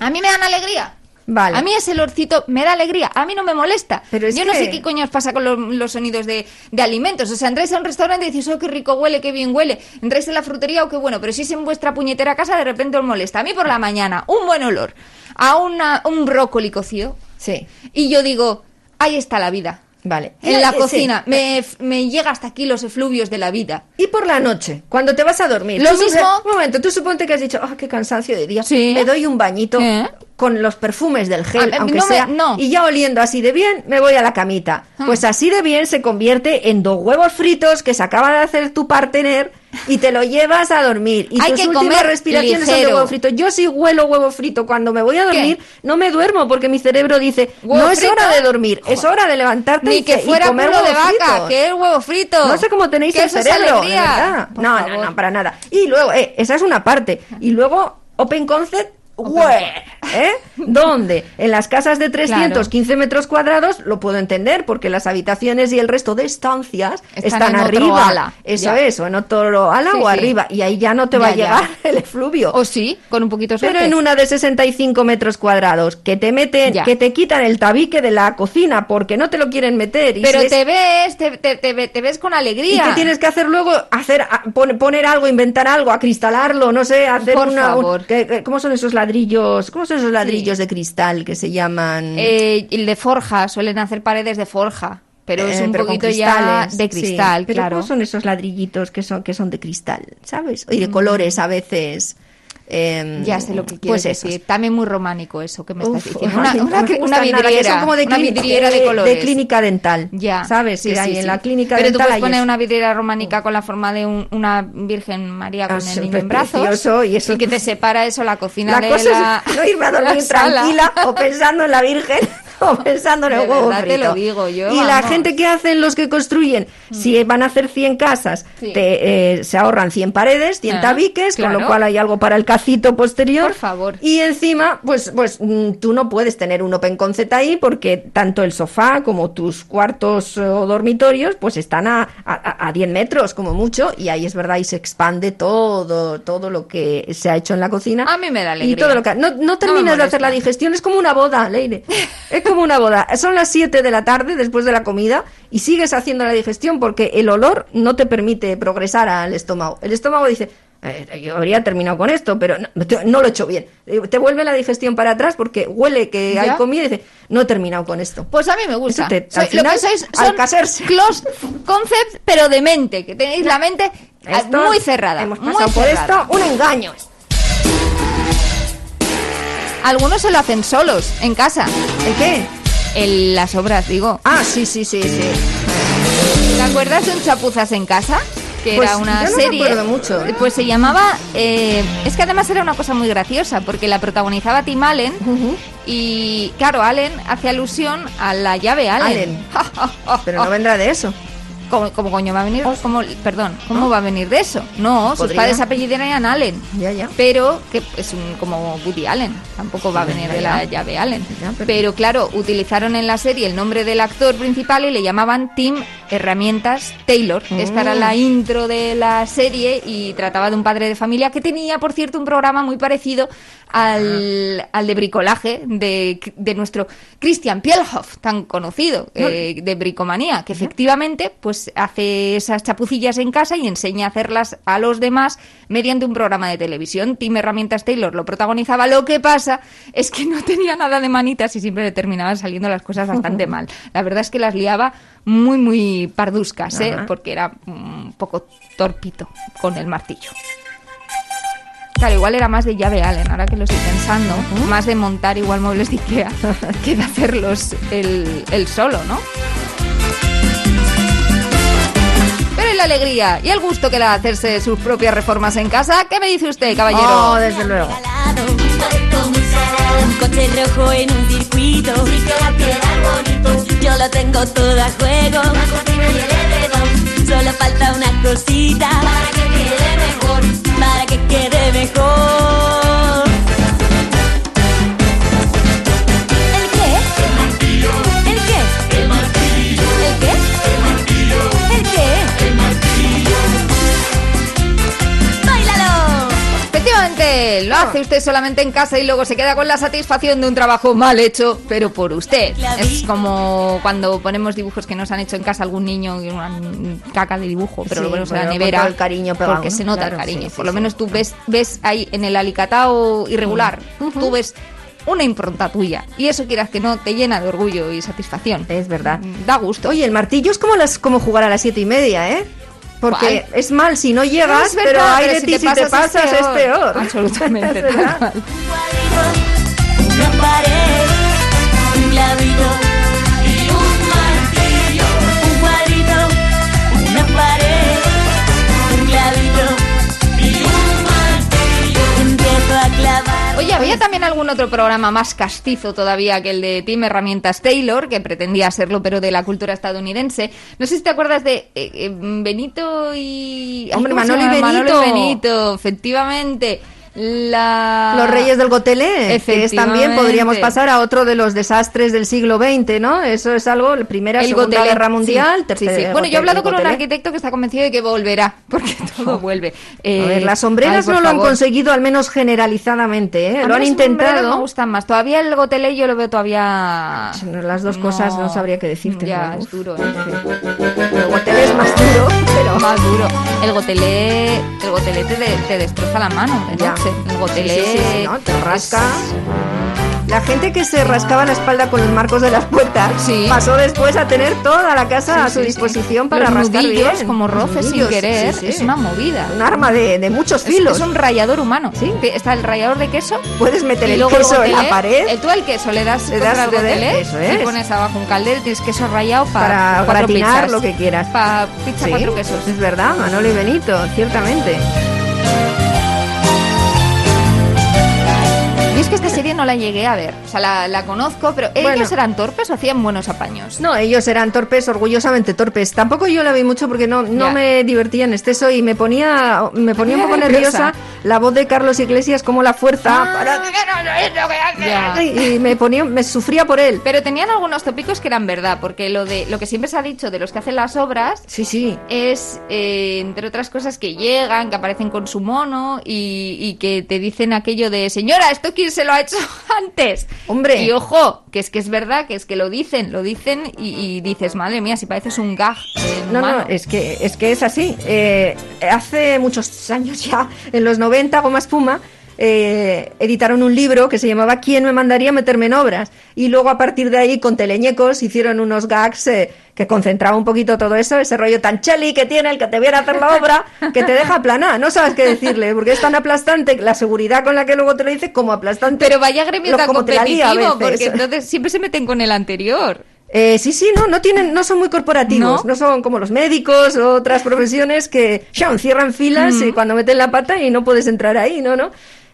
Speaker 1: a mí me dan alegría
Speaker 2: Vale.
Speaker 1: a mí ese olorcito me da alegría, a mí no me molesta.
Speaker 2: Pero
Speaker 1: Yo no
Speaker 2: que-
Speaker 1: sé qué coño os pasa con lo- los sonidos de, de alimentos. O sea, entráis a un restaurante y decís, oh, qué rico huele, qué bien huele. Entráis en la frutería, oh, qué bueno. Pero si es en vuestra puñetera casa, de repente os molesta. A mí por la mañana, un buen olor a una, un brócoli cocido.
Speaker 2: Sí.
Speaker 1: Y yo digo, ahí está la vida.
Speaker 2: Vale.
Speaker 1: En la
Speaker 2: Sí.
Speaker 1: cocina, me, me llega hasta aquí los efluvios de la vida.
Speaker 2: Y por la noche, cuando te vas a dormir.
Speaker 1: Lo mismo-
Speaker 2: Un momento, tú suponte que has dicho, ah, qué cansancio de día.
Speaker 1: Sí.
Speaker 2: Me doy un bañito
Speaker 1: ¿Eh?
Speaker 2: con los perfumes del gel,
Speaker 1: Ah,
Speaker 2: aunque
Speaker 1: no me-
Speaker 2: sea.
Speaker 1: no.
Speaker 2: Y ya oliendo así de bien, me voy a la camita.
Speaker 1: Hmm.
Speaker 2: Pues así de bien se convierte en dos huevos fritos que se acaba de hacer tu partener y te lo llevas a dormir. Y
Speaker 1: Hay
Speaker 2: tus
Speaker 1: que
Speaker 2: últimas
Speaker 1: comer
Speaker 2: respiraciones son de
Speaker 1: ligero.
Speaker 2: huevo frito. Yo si huelo huevo frito cuando me voy a dormir, no me duermo porque mi cerebro dice,
Speaker 1: ¿Huevo
Speaker 2: no es
Speaker 1: frito?
Speaker 2: hora de dormir, es hora de levantarte
Speaker 1: Ni
Speaker 2: y,
Speaker 1: que
Speaker 2: y
Speaker 1: fuera
Speaker 2: comer
Speaker 1: culo de vaca, que es huevo frito.
Speaker 2: No sé cómo tenéis el cerebro, de verdad. No,
Speaker 1: favor.
Speaker 2: no, no, para nada. Y luego, eh, esa es una parte. Y luego, Open Concept ¿eh? ¿Dónde? En las casas de 315 metros cuadrados lo puedo entender porque las habitaciones y el resto de estancias
Speaker 1: Están
Speaker 2: arriba.
Speaker 1: ala,
Speaker 2: Eso
Speaker 1: ya.
Speaker 2: es, o en otro ala
Speaker 1: Sí,
Speaker 2: o
Speaker 1: sí.
Speaker 2: arriba. Y ahí ya no te va a
Speaker 1: ya.
Speaker 2: llegar [laughs] el efluvio.
Speaker 1: O sí, con un poquito de
Speaker 2: Pero en una de 65 metros cuadrados, que te meten, que te quitan el tabique de la cocina porque no te lo quieren meter. Y
Speaker 1: Pero
Speaker 2: si es-
Speaker 1: te ves, te, te- te ve- te ves con
Speaker 2: ¿Y
Speaker 1: alegría.
Speaker 2: qué tienes que hacer luego? Hacer, poner algo, inventar algo, acristalarlo, no sé, hacer
Speaker 1: Por
Speaker 2: una...
Speaker 1: favor.
Speaker 2: ¿Cómo son esos ladrillos? ¿Cómo son esos ladrillos de cristal que se llaman...?
Speaker 1: Eh, el de forja, suelen hacer paredes de forja. Pero es
Speaker 2: Eh,
Speaker 1: un
Speaker 2: pero
Speaker 1: poquito ya de
Speaker 2: sí.
Speaker 1: cristal,
Speaker 2: Pero
Speaker 1: claro.
Speaker 2: ¿cómo son esos ladrillitos que son, que son de cristal, sabes? Y de
Speaker 1: Mm.
Speaker 2: colores a veces. Em,
Speaker 1: Ya sé lo que quieres
Speaker 2: pues
Speaker 1: decir. También muy románico eso que me estás
Speaker 2: Uf,
Speaker 1: diciendo.
Speaker 2: ay,
Speaker 1: Una, [laughs]
Speaker 2: nada,
Speaker 1: vidriera,
Speaker 2: son como de,
Speaker 1: vidriera de
Speaker 2: de-
Speaker 1: colores.
Speaker 2: de clínica dental.
Speaker 1: Ya.
Speaker 2: ¿Sabes?
Speaker 1: Sí, sí,
Speaker 2: en
Speaker 1: sí.
Speaker 2: la clínica
Speaker 1: Pero tú
Speaker 2: dental
Speaker 1: puedes
Speaker 2: hay
Speaker 1: poner
Speaker 2: eso.
Speaker 1: una vidriera románica con la forma de un- una Virgen María con
Speaker 2: Ah,
Speaker 1: el
Speaker 2: sí,
Speaker 1: niño en brazos.
Speaker 2: y eso-
Speaker 1: que te separa eso la cocina
Speaker 2: La
Speaker 1: de
Speaker 2: cosa
Speaker 1: la
Speaker 2: es no irme a dormir [laughs] tranquila o pensando en la Virgen o [laughs] pensando en el huevo
Speaker 1: verdad te
Speaker 2: frito.
Speaker 1: lo digo yo,
Speaker 2: Y la gente que hacen los que construyen, si van a hacer 100 casas,
Speaker 1: Sí.
Speaker 2: te, eh, se ahorran 100 paredes, 100
Speaker 1: Ah,
Speaker 2: tabiques, con lo cual hay algo para el cacito posterior.
Speaker 1: Por favor.
Speaker 2: Y encima, pues, pues mm, tú no puedes tener un open concept ahí porque tanto el sofá como tus cuartos eh, o dormitorios pues están a, a, a 10 metros como mucho y ahí es verdad y se expande todo, todo lo que se ha hecho en la cocina.
Speaker 1: A mí me da alegría.
Speaker 2: Y todo lo que... No, no terminas de hacer la digestión, es como una boda, Leire. Es [laughs] como una boda. Son las 7 de la tarde después de la comida y sigues haciendo la digestión porque el olor no te permite progresar al estómago. El estómago dice, "Eh, yo habría terminado con esto, pero no, no lo he hecho bien. Eh, Te vuelve la digestión para atrás porque huele que
Speaker 1: ¿Ya?
Speaker 2: hay comida y dice, no he terminado con esto.
Speaker 1: Pues a mí me gusta.
Speaker 2: Eso te-
Speaker 1: Soy-
Speaker 2: al final,
Speaker 1: lo que sois
Speaker 2: al
Speaker 1: son
Speaker 2: casarse.
Speaker 1: close concepts, pero de mente, que tenéis la mente
Speaker 2: Esto-
Speaker 1: muy cerrada.
Speaker 2: Hemos
Speaker 1: muy
Speaker 2: pasado por
Speaker 1: cerrada.
Speaker 2: esto un engaño.
Speaker 1: Algunos se lo hacen solos, en casa.
Speaker 2: ¿El qué?
Speaker 1: En las obras, digo.
Speaker 2: Ah, sí, sí, sí, sí.
Speaker 1: ¿Te acuerdas de un chapuzas en casa? Que
Speaker 2: Pues
Speaker 1: era una
Speaker 2: yo no me
Speaker 1: serie.
Speaker 2: acuerdo mucho.
Speaker 1: Pues se llamaba. eh, es que además era una cosa muy graciosa, porque la protagonizaba Tim Allen. Y claro, Allen hace alusión a la llave Allen. [laughs]
Speaker 2: Pero no vendrá de eso.
Speaker 1: ¿Cómo, cómo coño va a venir? ¿Cómo, perdón, ¿cómo va a venir de eso? No, sus padres apellidarían Allen.
Speaker 2: Ya, ya.
Speaker 1: Pero que es un, como Woody Allen, tampoco va a venir
Speaker 2: ya,
Speaker 1: de la llave Allen.
Speaker 2: Pero-
Speaker 1: pero... claro, utilizaron en la serie el nombre del actor principal y le llamaban Tim Herramientas Taylor. Esta era
Speaker 2: Mm.
Speaker 1: la intro de la serie y trataba de un padre de familia que tenía, por cierto, un programa muy parecido al, al de bricolaje de, de nuestro Christian Pielhoff, tan conocido, eh, de Bricomanía, que efectivamente pues hace esas chapucillas en casa y enseña a hacerlas a los demás mediante un programa de televisión. Tim Herramientas Taylor lo protagonizaba. Lo que pasa es que no tenía nada de manitas y siempre le terminaban saliendo las cosas bastante [laughs] mal. La verdad es que las liaba muy, muy parduscas, ¿eh? Porque era un poco torpito con el martillo. Claro, igual era más de llave Allen, ahora que lo estoy pensando. Más de montar igual muebles de Ikea [laughs] que de hacerlos el solo, ¿no? La alegría y el gusto que da hacerse sus propias reformas en casa, ¿qué me dice usted, caballero?
Speaker 2: Oh, desde luego.
Speaker 11: Un coche rojo en un circuito. Sí que va a quedar bonito. Yo lo tengo todo a juego. La cocina y el edredón. Solo falta una cosita. Para que quede mejor. Para que quede mejor.
Speaker 1: Lo hace usted solamente en casa y luego se queda con la satisfacción de un trabajo mal hecho, pero por usted. Es como cuando ponemos dibujos que nos han hecho en casa algún niño y una caca de dibujo, pero
Speaker 2: Sí,
Speaker 1: lo ponemos en la nevera.
Speaker 2: el cariño pegado,
Speaker 1: porque
Speaker 2: ¿no?
Speaker 1: se nota
Speaker 2: Claro,
Speaker 1: el cariño.
Speaker 2: sí,
Speaker 1: por lo
Speaker 2: sí.
Speaker 1: menos tú ves, ves ahí en el alicatao irregular, tú ves una impronta tuya. Y eso quieras que no, te llena de orgullo y satisfacción.
Speaker 2: Es verdad.
Speaker 1: Da gusto.
Speaker 2: Oye, el martillo es como las como jugar a las siete y media, ¿eh? Porque
Speaker 1: ¿Cuál?
Speaker 2: es mal si no llegas,
Speaker 1: Es verdad,
Speaker 2: pero hay
Speaker 1: pero
Speaker 2: de
Speaker 1: si
Speaker 2: ti
Speaker 1: te
Speaker 2: si te
Speaker 1: pasas es
Speaker 2: es
Speaker 1: peor.
Speaker 2: peor.
Speaker 1: Absolutamente, [laughs] tal cual. Oye, había también algún otro programa más castizo todavía que el de Team Herramientas Taylor, que pretendía serlo, pero de la cultura estadounidense. No sé si te acuerdas de eh, eh, Benito y...
Speaker 2: Hombre,
Speaker 1: ¿cómo se
Speaker 2: Manolo y
Speaker 1: llama? Manolo
Speaker 2: Benito.
Speaker 1: y Benito, efectivamente. La...
Speaker 2: Los Reyes del Gotelé, que es también podríamos pasar a otro de los desastres del siglo XX, ¿no? Eso es algo, la Primera,
Speaker 1: El
Speaker 2: Segunda
Speaker 1: Gotelé,
Speaker 2: Guerra Mundial,
Speaker 1: sí,
Speaker 2: tercera
Speaker 1: sí, sí. Bueno, yo he hablado con un arquitecto que está convencido de que volverá, [laughs] porque todo vuelve. Eh,
Speaker 2: A ver, las sombreras
Speaker 1: ay,
Speaker 2: no lo han conseguido, al menos generalizadamente, ¿eh?
Speaker 1: A
Speaker 2: Lo han intentado.
Speaker 1: me gustan más. Todavía el gotelé yo lo veo todavía...
Speaker 2: Las dos cosas no sabría qué decirte.
Speaker 1: Ya,
Speaker 2: ¿no?
Speaker 1: es duro. ¿eh?
Speaker 2: El gotelé es más duro, [laughs] pero...
Speaker 1: Más duro. El gotelé, el gotelé te, de- te destroza la mano de
Speaker 2: Ya.
Speaker 1: Noche. El gotelé...
Speaker 2: Sí, sí, sí, ¿no? Te rasca. La gente que se rascaba la espalda con los marcos de las puertas pasó después a tener toda la casa
Speaker 1: Sí,
Speaker 2: a su
Speaker 1: sí, sí.
Speaker 2: disposición para
Speaker 1: Los
Speaker 2: rascar
Speaker 1: nudillos,
Speaker 2: bien.
Speaker 1: como roces sin querer,
Speaker 2: sí, sí.
Speaker 1: es una movida.
Speaker 2: Un arma de, de muchos
Speaker 1: Es-
Speaker 2: filos.
Speaker 1: Es, un rallador humano. ¿Sí? Está el rallador de queso.
Speaker 2: Puedes meter
Speaker 1: y
Speaker 2: el queso en la
Speaker 1: gotelé,
Speaker 2: pared.
Speaker 1: eh, tú al queso le das,
Speaker 2: Le das
Speaker 1: el gotelé
Speaker 2: eso
Speaker 1: y
Speaker 2: es.
Speaker 1: pones abajo un caldero y tienes queso rallado pa-
Speaker 2: para
Speaker 1: cuatro
Speaker 2: gratinar
Speaker 1: pizzas.
Speaker 2: lo que quieras.
Speaker 1: Para pizza
Speaker 2: Sí,
Speaker 1: cuatro quesos.
Speaker 2: Es verdad, Manolo y Benito, ciertamente.
Speaker 1: Es que esta serie no la llegué a ver. O sea, la, la conozco, pero
Speaker 2: Bueno.
Speaker 1: ellos eran torpes o hacían buenos apaños.
Speaker 2: No, ellos eran torpes, orgullosamente torpes. Tampoco yo la vi mucho porque no, no
Speaker 1: Ya.
Speaker 2: me divertía en exceso y me ponía, me ponía un poco nerviosa la voz de Carlos Iglesias como la fuerza para-
Speaker 1: Ya.
Speaker 2: y me ponía, me sufría por él.
Speaker 1: Pero tenían algunos tópicos que eran verdad, porque lo de lo que siempre se ha dicho de los que hacen las obras
Speaker 2: sí, sí.
Speaker 1: es, eh, entre otras cosas, que llegan, que aparecen con su mono y, y que te dicen aquello de señora, ¿esto se lo ha hecho [laughs] antes?
Speaker 2: Hombre.
Speaker 1: Y ojo, que es que es verdad, que es que lo dicen, lo dicen y, y dices, madre mía, si pareces un gag. eh,
Speaker 2: No,
Speaker 1: humano".
Speaker 2: no, es que, es que es así. Eh, hace muchos años ya, en los 90, Goma Espuma, eh, editaron un libro que se llamaba ¿Quién me mandaría a meterme en obras? Y luego a partir de ahí, con teleñecos, hicieron unos gags eh, que concentraba un poquito todo eso, ese rollo tan cheli que tiene el que te viene a hacer la obra, que te deja plana, no sabes qué decirle, porque es tan aplastante la seguridad con la que luego te lo dice como aplastante.
Speaker 1: Pero vaya gremio tan competitivo, porque entonces siempre se meten con el anterior.
Speaker 2: Eh, sí, sí, no, no tienen, no son muy corporativos, no, son como los médicos o otras profesiones que ya cierran filas
Speaker 1: Mm.
Speaker 2: y cuando meten la pata y no puedes entrar ahí, no, no.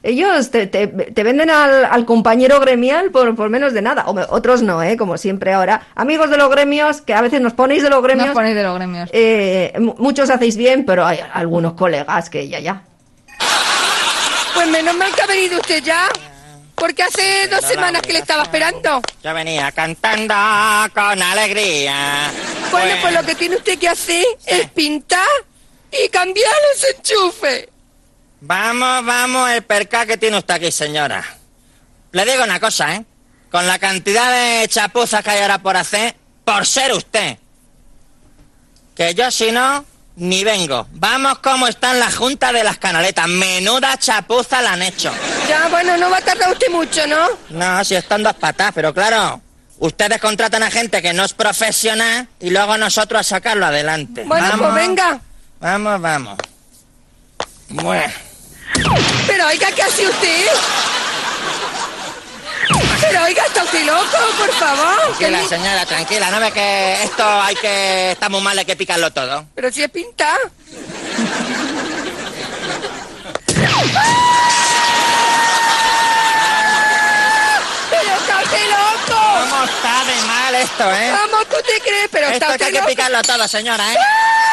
Speaker 2: Ellos te, te- te venden al, al compañero gremial por, por menos de nada. O otros no, ¿eh? Como siempre ahora. Amigos de los gremios, que a veces nos ponéis de los gremios.
Speaker 1: Nos ponéis de los gremios.
Speaker 2: eh, mu- muchos hacéis bien, pero hay algunos colegas que ya, ya.
Speaker 12: Pues menos mal que ha venido usted ya. Porque hace dos semanas que le estaba esperando.
Speaker 13: Yo venía cantando con alegría.
Speaker 12: Bueno, pues lo que tiene usted que hacer es pintar y cambiar los enchufes.
Speaker 13: Vamos, vamos, el percal que tiene usted aquí, señora. Le digo una cosa, ¿eh? Con la cantidad de chapuzas que hay ahora por hacer, por ser usted. Que yo, si no, ni vengo. Vamos como están las juntas de las canaletas. Menuda chapuza la han hecho.
Speaker 12: Ya, bueno, no va a tardar usted mucho, ¿no?
Speaker 13: No, si están dos patas, pero claro, ustedes contratan a gente que no es profesional y luego nosotros a sacarlo adelante.
Speaker 12: Bueno,
Speaker 13: Vamos.
Speaker 12: pues venga.
Speaker 13: Vamos, vamos. Bueno.
Speaker 12: Pero oiga, ¿qué hace usted? Pero oiga, está usted loco, por favor.
Speaker 13: Tranquila, señora, tranquila. ¿No ve que esto hay que... Está muy mal, hay que picarlo todo?
Speaker 12: Pero si es pintar. Pero está usted loco.
Speaker 13: ¿Cómo está de mal esto, eh?
Speaker 12: Vamos, ¿tú te crees? Pero
Speaker 13: esto
Speaker 12: está usted
Speaker 13: hay que
Speaker 12: loco.
Speaker 13: picarlo todo, señora, ¿eh?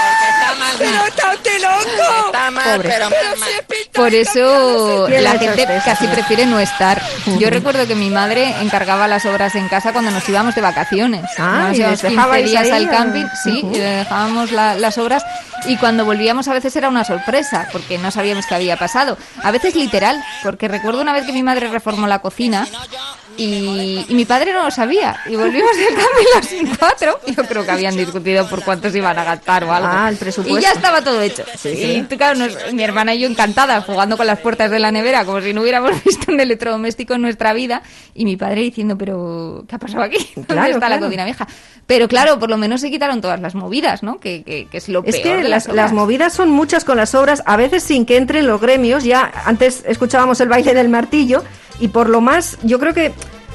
Speaker 13: Porque está mal.
Speaker 12: Pero está usted loco.
Speaker 13: Está mal,
Speaker 1: Pobre.
Speaker 13: pero
Speaker 12: Pero
Speaker 13: mal.
Speaker 1: Por eso
Speaker 2: ¿Quién
Speaker 1: la gente casi prefiere no estar. Yo recuerdo que mi madre encargaba las obras en casa cuando nos íbamos de vacaciones.
Speaker 2: Ah,
Speaker 1: nos
Speaker 2: ¿y
Speaker 1: íbamos
Speaker 2: les dejabais
Speaker 1: 15 días
Speaker 2: ahí,
Speaker 1: al camping, sí, le dejábamos la- las obras y cuando volvíamos a veces era una sorpresa porque no sabíamos qué había pasado. A veces literal, porque recuerdo una vez que mi madre reformó la cocina y, y mi padre no lo sabía y volvimos del camping los cuatro. Yo creo que habían discutido por cuántos iban a gastar o algo.
Speaker 2: Ah, el presupuesto.
Speaker 1: Y ya estaba todo hecho.
Speaker 2: Sí,
Speaker 1: y
Speaker 2: sí.
Speaker 1: claro, nos- mi hermana y yo encantadas jugando con las puertas de la nevera como si no hubiéramos [laughs] visto un electrodoméstico en nuestra vida y mi padre diciendo, pero ¿qué ha pasado aquí? ¿Dónde
Speaker 2: Claro,
Speaker 1: está la cocina vieja? Pero claro, por lo menos se quitaron todas las movidas, ¿no? Que, que- que es lo
Speaker 2: Es
Speaker 1: peor
Speaker 2: que
Speaker 1: de
Speaker 2: las,
Speaker 1: las,
Speaker 2: las
Speaker 1: obras.
Speaker 2: movidas son muchas con las obras, a veces sin que entren los gremios. Ya antes escuchábamos el baile del martillo y por lo más, yo creo que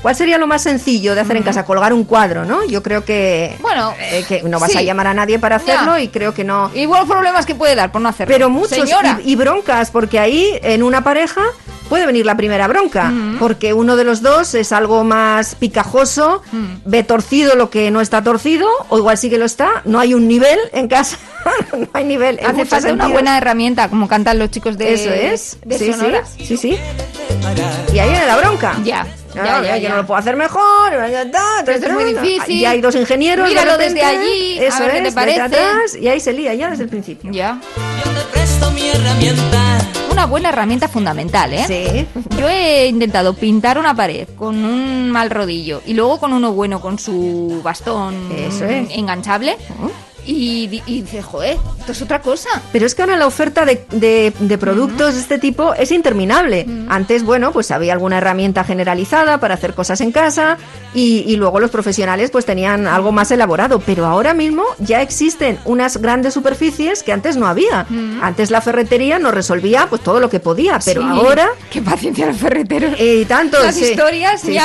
Speaker 2: ¿cuál sería lo más sencillo de hacer en casa? Colgar un cuadro, ¿no? Yo creo que
Speaker 1: Bueno,
Speaker 2: eh, que no vas
Speaker 1: sí.
Speaker 2: a llamar a nadie para
Speaker 1: Ya.
Speaker 2: hacerlo y creo que no.
Speaker 1: Igual problemas que puede dar por no hacerlo.
Speaker 2: Pero muchos y, y broncas, porque ahí en una pareja puede venir la primera bronca, porque uno de los dos es algo más picajoso, ve torcido lo que no está torcido, o igual sí que lo está, no hay un nivel en casa [laughs] no hay nivel. en
Speaker 1: Hace falta una buena herramienta, como cantan los chicos de
Speaker 2: Eso es.
Speaker 1: de
Speaker 2: sí,
Speaker 1: Sonora.
Speaker 2: sí, sí, sí. Y ahí viene la bronca.
Speaker 1: Ya. Ya, ya,
Speaker 2: yo no lo puedo hacer mejor. ya, ya, ya,
Speaker 1: Pero esto es muy difícil.
Speaker 2: Y hay dos ingenieros. de
Speaker 1: Míralo
Speaker 2: repente,
Speaker 1: desde allí, a
Speaker 2: Eso
Speaker 1: ver qué
Speaker 2: es,
Speaker 1: te parece.
Speaker 2: atrás, y ahí se lía ya desde el principio.
Speaker 1: Ya.
Speaker 11: Presto mi herramienta.
Speaker 1: Una buena herramienta fundamental, ¿eh?
Speaker 2: Sí. [laughs]
Speaker 1: Yo he intentado pintar una pared con un mal rodillo y luego con uno bueno con su bastón
Speaker 2: Eso es.
Speaker 1: enganchable. Y dices, joder, esto es otra cosa.
Speaker 2: Pero es que ahora la oferta de, de- de productos de este tipo es interminable. Antes, bueno, pues había alguna herramienta generalizada para hacer cosas en casa y, y luego los profesionales pues tenían algo más elaborado. Pero ahora mismo ya existen unas grandes superficies que antes no había. Antes la ferretería nos resolvía pues todo lo que podía, pero
Speaker 1: Sí.
Speaker 2: ahora...
Speaker 1: Qué paciencia los ferreteros.
Speaker 2: Y tanto,
Speaker 1: Las
Speaker 2: sí.
Speaker 1: historias,
Speaker 2: sí.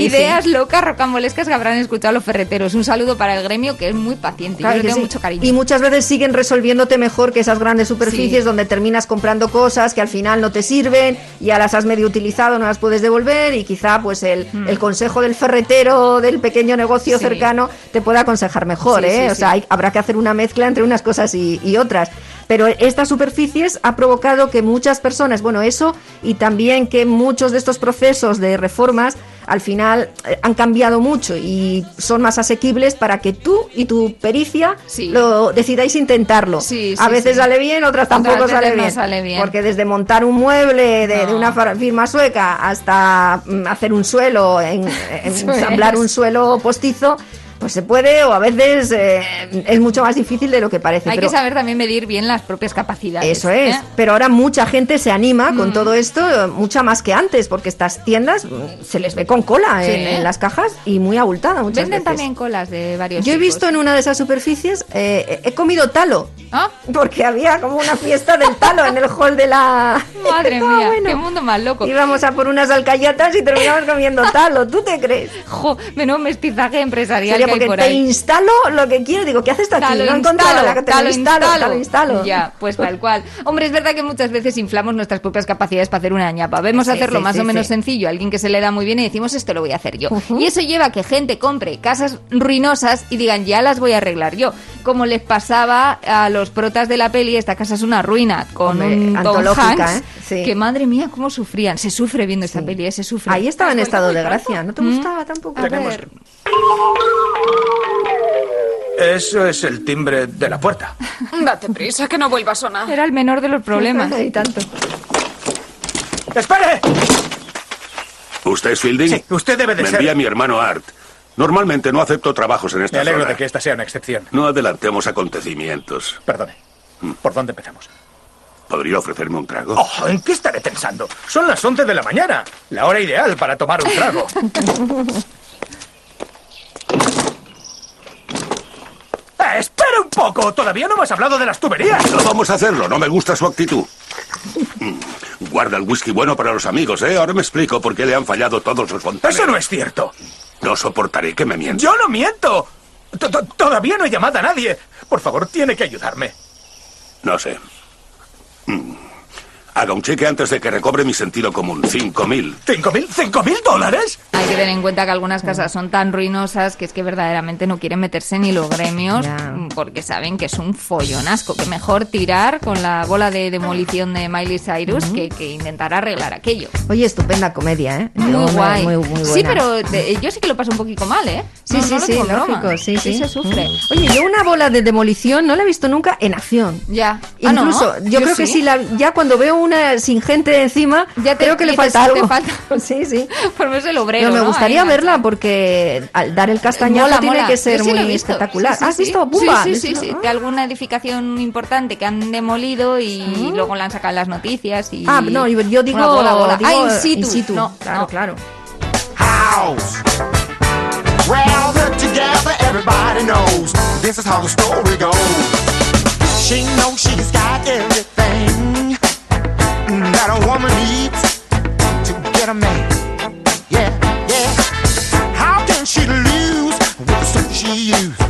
Speaker 1: ideas locas, rocambolescas que habrán escuchado los ferreteros. Un saludo para el gremio que es muy paciente.
Speaker 2: Claro Sí.
Speaker 1: mucho cariño.
Speaker 2: Y muchas veces siguen resolviéndote mejor que esas grandes superficies
Speaker 1: Sí.
Speaker 2: donde terminas comprando cosas que al final no te sirven, ya las has medio utilizado, no las puedes devolver y quizá pues el, el consejo del ferretero del pequeño negocio.
Speaker 1: Sí.
Speaker 2: cercano te puede aconsejar mejor, ¿eh? o sea, hay- habrá que hacer una mezcla entre unas cosas y, y otras. Pero estas superficies ha provocado que muchas personas, bueno, eso y también que muchos de estos procesos de reformas al final eh, han cambiado mucho y son más asequibles para que tú y tu pericia
Speaker 1: Sí.
Speaker 2: lo decidáis intentarlo.
Speaker 1: Sí,
Speaker 2: a veces sale bien, otras tampoco sale,
Speaker 1: no
Speaker 2: bien,
Speaker 1: sale bien.
Speaker 2: Porque desde montar un mueble de, una firma sueca hasta mm, hacer un suelo, en, [laughs] ensamblar un suelo postizo, pues se puede o a veces eh, es mucho más difícil de lo que parece.
Speaker 1: Hay
Speaker 2: pero
Speaker 1: que saber también medir bien las propias capacidades.
Speaker 2: eso es.
Speaker 1: ¿eh?
Speaker 2: Pero ahora mucha gente se anima con
Speaker 1: Mm.
Speaker 2: todo esto, mucha más que antes, porque estas tiendas se les ve con cola
Speaker 1: Sí.
Speaker 2: en, en las cajas y muy abultada muchas
Speaker 1: Venden
Speaker 2: veces.
Speaker 1: también colas de varios
Speaker 2: Yo he visto en una de esas superficies, eh, he comido talo.
Speaker 1: ¿Ah?
Speaker 2: Porque había como una fiesta del talo en el hall de la... [laughs]
Speaker 1: Madre
Speaker 2: Estaba [laughs]
Speaker 1: mía,
Speaker 2: bueno.
Speaker 1: qué mundo más loco.
Speaker 2: Íbamos a por unas alcayatas y terminamos comiendo talo. ¿Tú te crees? [laughs]
Speaker 1: Jo, menudo mestizaje empresarial
Speaker 2: Sería
Speaker 1: que por
Speaker 2: te
Speaker 1: ahí.
Speaker 2: instalo lo que quiero. Digo, ¿qué haces tú aquí?
Speaker 1: Talo
Speaker 2: no he encontrado
Speaker 1: instalo,
Speaker 2: la que te
Speaker 1: talo
Speaker 2: lo instalo,
Speaker 1: instalo.
Speaker 2: talo instalo.
Speaker 1: Ya, pues tal cual. Hombre, es verdad que muchas veces inflamos nuestras propias capacidades para hacer una ñapa. Vemos
Speaker 2: Sí,
Speaker 1: hacerlo
Speaker 2: sí,
Speaker 1: más
Speaker 2: sí,
Speaker 1: o menos
Speaker 2: sí.
Speaker 1: sencillo, alguien que se le da muy bien y decimos esto lo voy a hacer yo. Y eso lleva a que gente compre casas ruinosas y digan ya las voy a arreglar yo. Como les pasaba a los protas de la peli, esta casa es una ruina, con
Speaker 2: Hombre,
Speaker 1: un Tom Hanks,
Speaker 2: ¿eh? Sí.
Speaker 1: que madre mía, cómo sufrían. Se sufre viendo esta peli, ¿eh? se sufre.
Speaker 2: Ahí estaba en estado de gracia. ¿No te
Speaker 1: Mm.
Speaker 2: gustaba tampoco?
Speaker 1: A ver,
Speaker 14: Eso es el timbre de la puerta. [laughs]
Speaker 15: Date prisa, que no vuelva a sonar.
Speaker 1: era el menor de los problemas.
Speaker 2: y tanto.
Speaker 14: ¡Espere!
Speaker 16: ¿Usted es Fielding?
Speaker 14: Sí, usted debe de
Speaker 16: Me
Speaker 14: ser-
Speaker 16: envía mi hermano Art. Normalmente no acepto trabajos en esta
Speaker 14: Me alegro
Speaker 16: zona.
Speaker 14: de que esta sea una excepción.
Speaker 16: No adelantemos acontecimientos.
Speaker 14: Perdone. ¿Por dónde empezamos?
Speaker 16: ¿Podría ofrecerme un trago?
Speaker 14: Oh, ¿En qué estaré pensando? Son las 11 de la mañana. La hora ideal para tomar un trago. [laughs] Eh, Todavía no me has hablado de las tuberías.
Speaker 16: No vamos a hacerlo, no me gusta su actitud. Guarda el whisky bueno para los amigos, ¿eh? Ahora me explico por qué le han fallado todos los fontaneros.
Speaker 14: Eso no es cierto.
Speaker 16: No soportaré que me mientan.
Speaker 14: ¡Yo no miento! To- to- Todavía no he llamado a nadie. Por favor, tiene que ayudarme.
Speaker 16: No sé. Mm. Haga un cheque antes de que recobre mi sentido común. Cinco mil.
Speaker 14: ¿Cinco mil? ¿Cinco mil dólares?
Speaker 1: Hay que tener en cuenta que algunas casas son tan ruinosas que es que verdaderamente no quieren meterse ni los gremios porque saben que es un follonasco, que mejor tirar con la bola de demolición de Miley Cyrus que, que intentar arreglar aquello.
Speaker 2: Oye, estupenda comedia, ¿eh?
Speaker 1: Muy
Speaker 2: Yo
Speaker 1: guay.
Speaker 2: Muy, muy
Speaker 1: sí,
Speaker 2: buena.
Speaker 1: pero te- yo sí que lo paso un poquito mal, ¿eh?
Speaker 2: Sí,
Speaker 1: No,
Speaker 2: sí,
Speaker 1: no lo
Speaker 2: sí, lógico, sí, sí.
Speaker 1: se sufre.
Speaker 2: Mm. Oye, yo una bola de demolición no la he visto nunca en acción.
Speaker 1: Ya. Ah, ¿no?
Speaker 2: Incluso, yo, creo que
Speaker 1: sí.
Speaker 2: si la, ya cuando veo una sin gente encima,
Speaker 1: Ya te
Speaker 2: creo que le falta
Speaker 1: te
Speaker 2: algo.
Speaker 1: falta. [laughs]
Speaker 2: sí, sí. [laughs]
Speaker 1: Por eso el obrero.
Speaker 2: Pero me
Speaker 1: ¿no?
Speaker 2: gustaría verla porque al dar el castañazo
Speaker 1: Mola,
Speaker 2: tiene
Speaker 1: mola.
Speaker 2: que ser
Speaker 1: sí
Speaker 2: muy espectacular.
Speaker 1: Sí, sí,
Speaker 2: ¿Has
Speaker 1: sí.
Speaker 2: visto? ¡Bumba!
Speaker 1: Sí, sí, sí, sí. De alguna edificación importante que han demolido y luego la han sacado en las noticias y...
Speaker 2: Ah, no, yo yo digo,
Speaker 1: bola, bola.
Speaker 2: digo
Speaker 1: ah, in situ. No,
Speaker 2: claro,
Speaker 1: no.
Speaker 2: claro.
Speaker 17: House. Well, put together, everybody knows this is how the story goes. She knows she's got everything that a woman needs to get a man. Yeah, yeah. How can she lose with the stuff she used?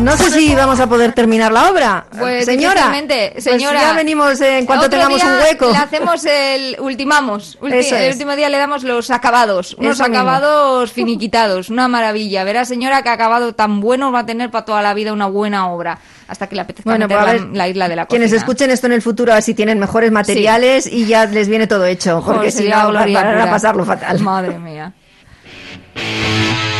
Speaker 17: 36
Speaker 2: No sé si vamos a poder terminar la obra.
Speaker 1: Pues
Speaker 2: señora, pues
Speaker 1: señora.
Speaker 2: ya venimos en cuanto tengamos un hueco.
Speaker 1: Le hacemos el ultimamos. Ulti- el último día le damos los acabados. Unos
Speaker 2: Eso mismo.
Speaker 1: acabados finiquitados. Una maravilla. Verá, señora, que acabado tan bueno va a tener para toda la vida una buena obra. Hasta que le apetezca
Speaker 2: Bueno,
Speaker 1: meter
Speaker 2: pues
Speaker 1: la, la isla de la
Speaker 2: Quienes
Speaker 1: cocina.
Speaker 2: escuchen esto en el futuro, así tienen mejores materiales y ya les viene todo hecho. Porque si no, van a pasarlo fatal.
Speaker 1: Madre mía.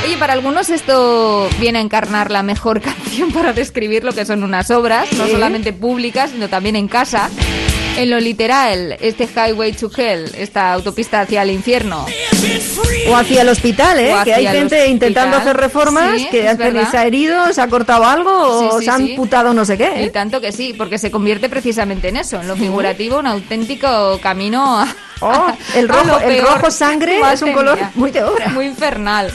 Speaker 1: Oye, para algunos esto viene a encarnar la mejor [laughs] canción para describir lo que son unas obras, no solamente públicas, sino también en casa. En lo literal, este Highway to Hell, esta autopista hacia el infierno.
Speaker 2: O hacia el hospital, ¿eh? Que hay gente intentando hacer reformas
Speaker 1: Sí,
Speaker 2: que se ha herido, se ha cortado algo o
Speaker 1: Sí,
Speaker 2: se han
Speaker 1: sí.
Speaker 2: putado no sé qué.
Speaker 1: Y
Speaker 2: ¿eh?
Speaker 1: tanto que sí, porque se convierte precisamente en eso, en lo figurativo, un auténtico camino a,
Speaker 2: Oh, el rojo, el rojo sangre [laughs] es un color muy de obra.
Speaker 1: Muy infernal.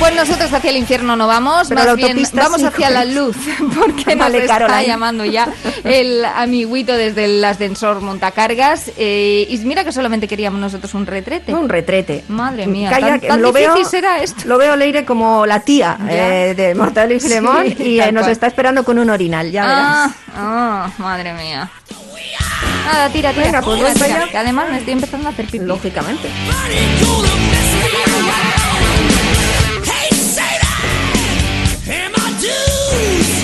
Speaker 1: Pues nosotros hacia el infierno no vamos,
Speaker 2: Pero
Speaker 1: más bien vamos
Speaker 2: sí,
Speaker 1: hacia la [laughs] luz, [laughs] [laughs] porque nos está
Speaker 2: Caroline.
Speaker 1: llamando ya el amiguito desde el ascensor montacargas. Eh, y mira que solamente queríamos nosotros un retrete.
Speaker 2: Un retrete.
Speaker 1: Madre mía,
Speaker 2: Calla,
Speaker 1: tan,
Speaker 2: lo veo,
Speaker 1: difícil será esto.
Speaker 2: Lo veo, Leire, como la tía eh, de Mortadelo y
Speaker 1: Sí,
Speaker 2: Filemón y eh, nos está esperando con un orinal, ya
Speaker 1: Ah,
Speaker 2: verás.
Speaker 1: ah, madre mía. Nada, tira, tira.
Speaker 2: Venga, pues
Speaker 1: tira, tira, que además me estoy empezando a hacer pipí.
Speaker 2: Lógicamente. Please.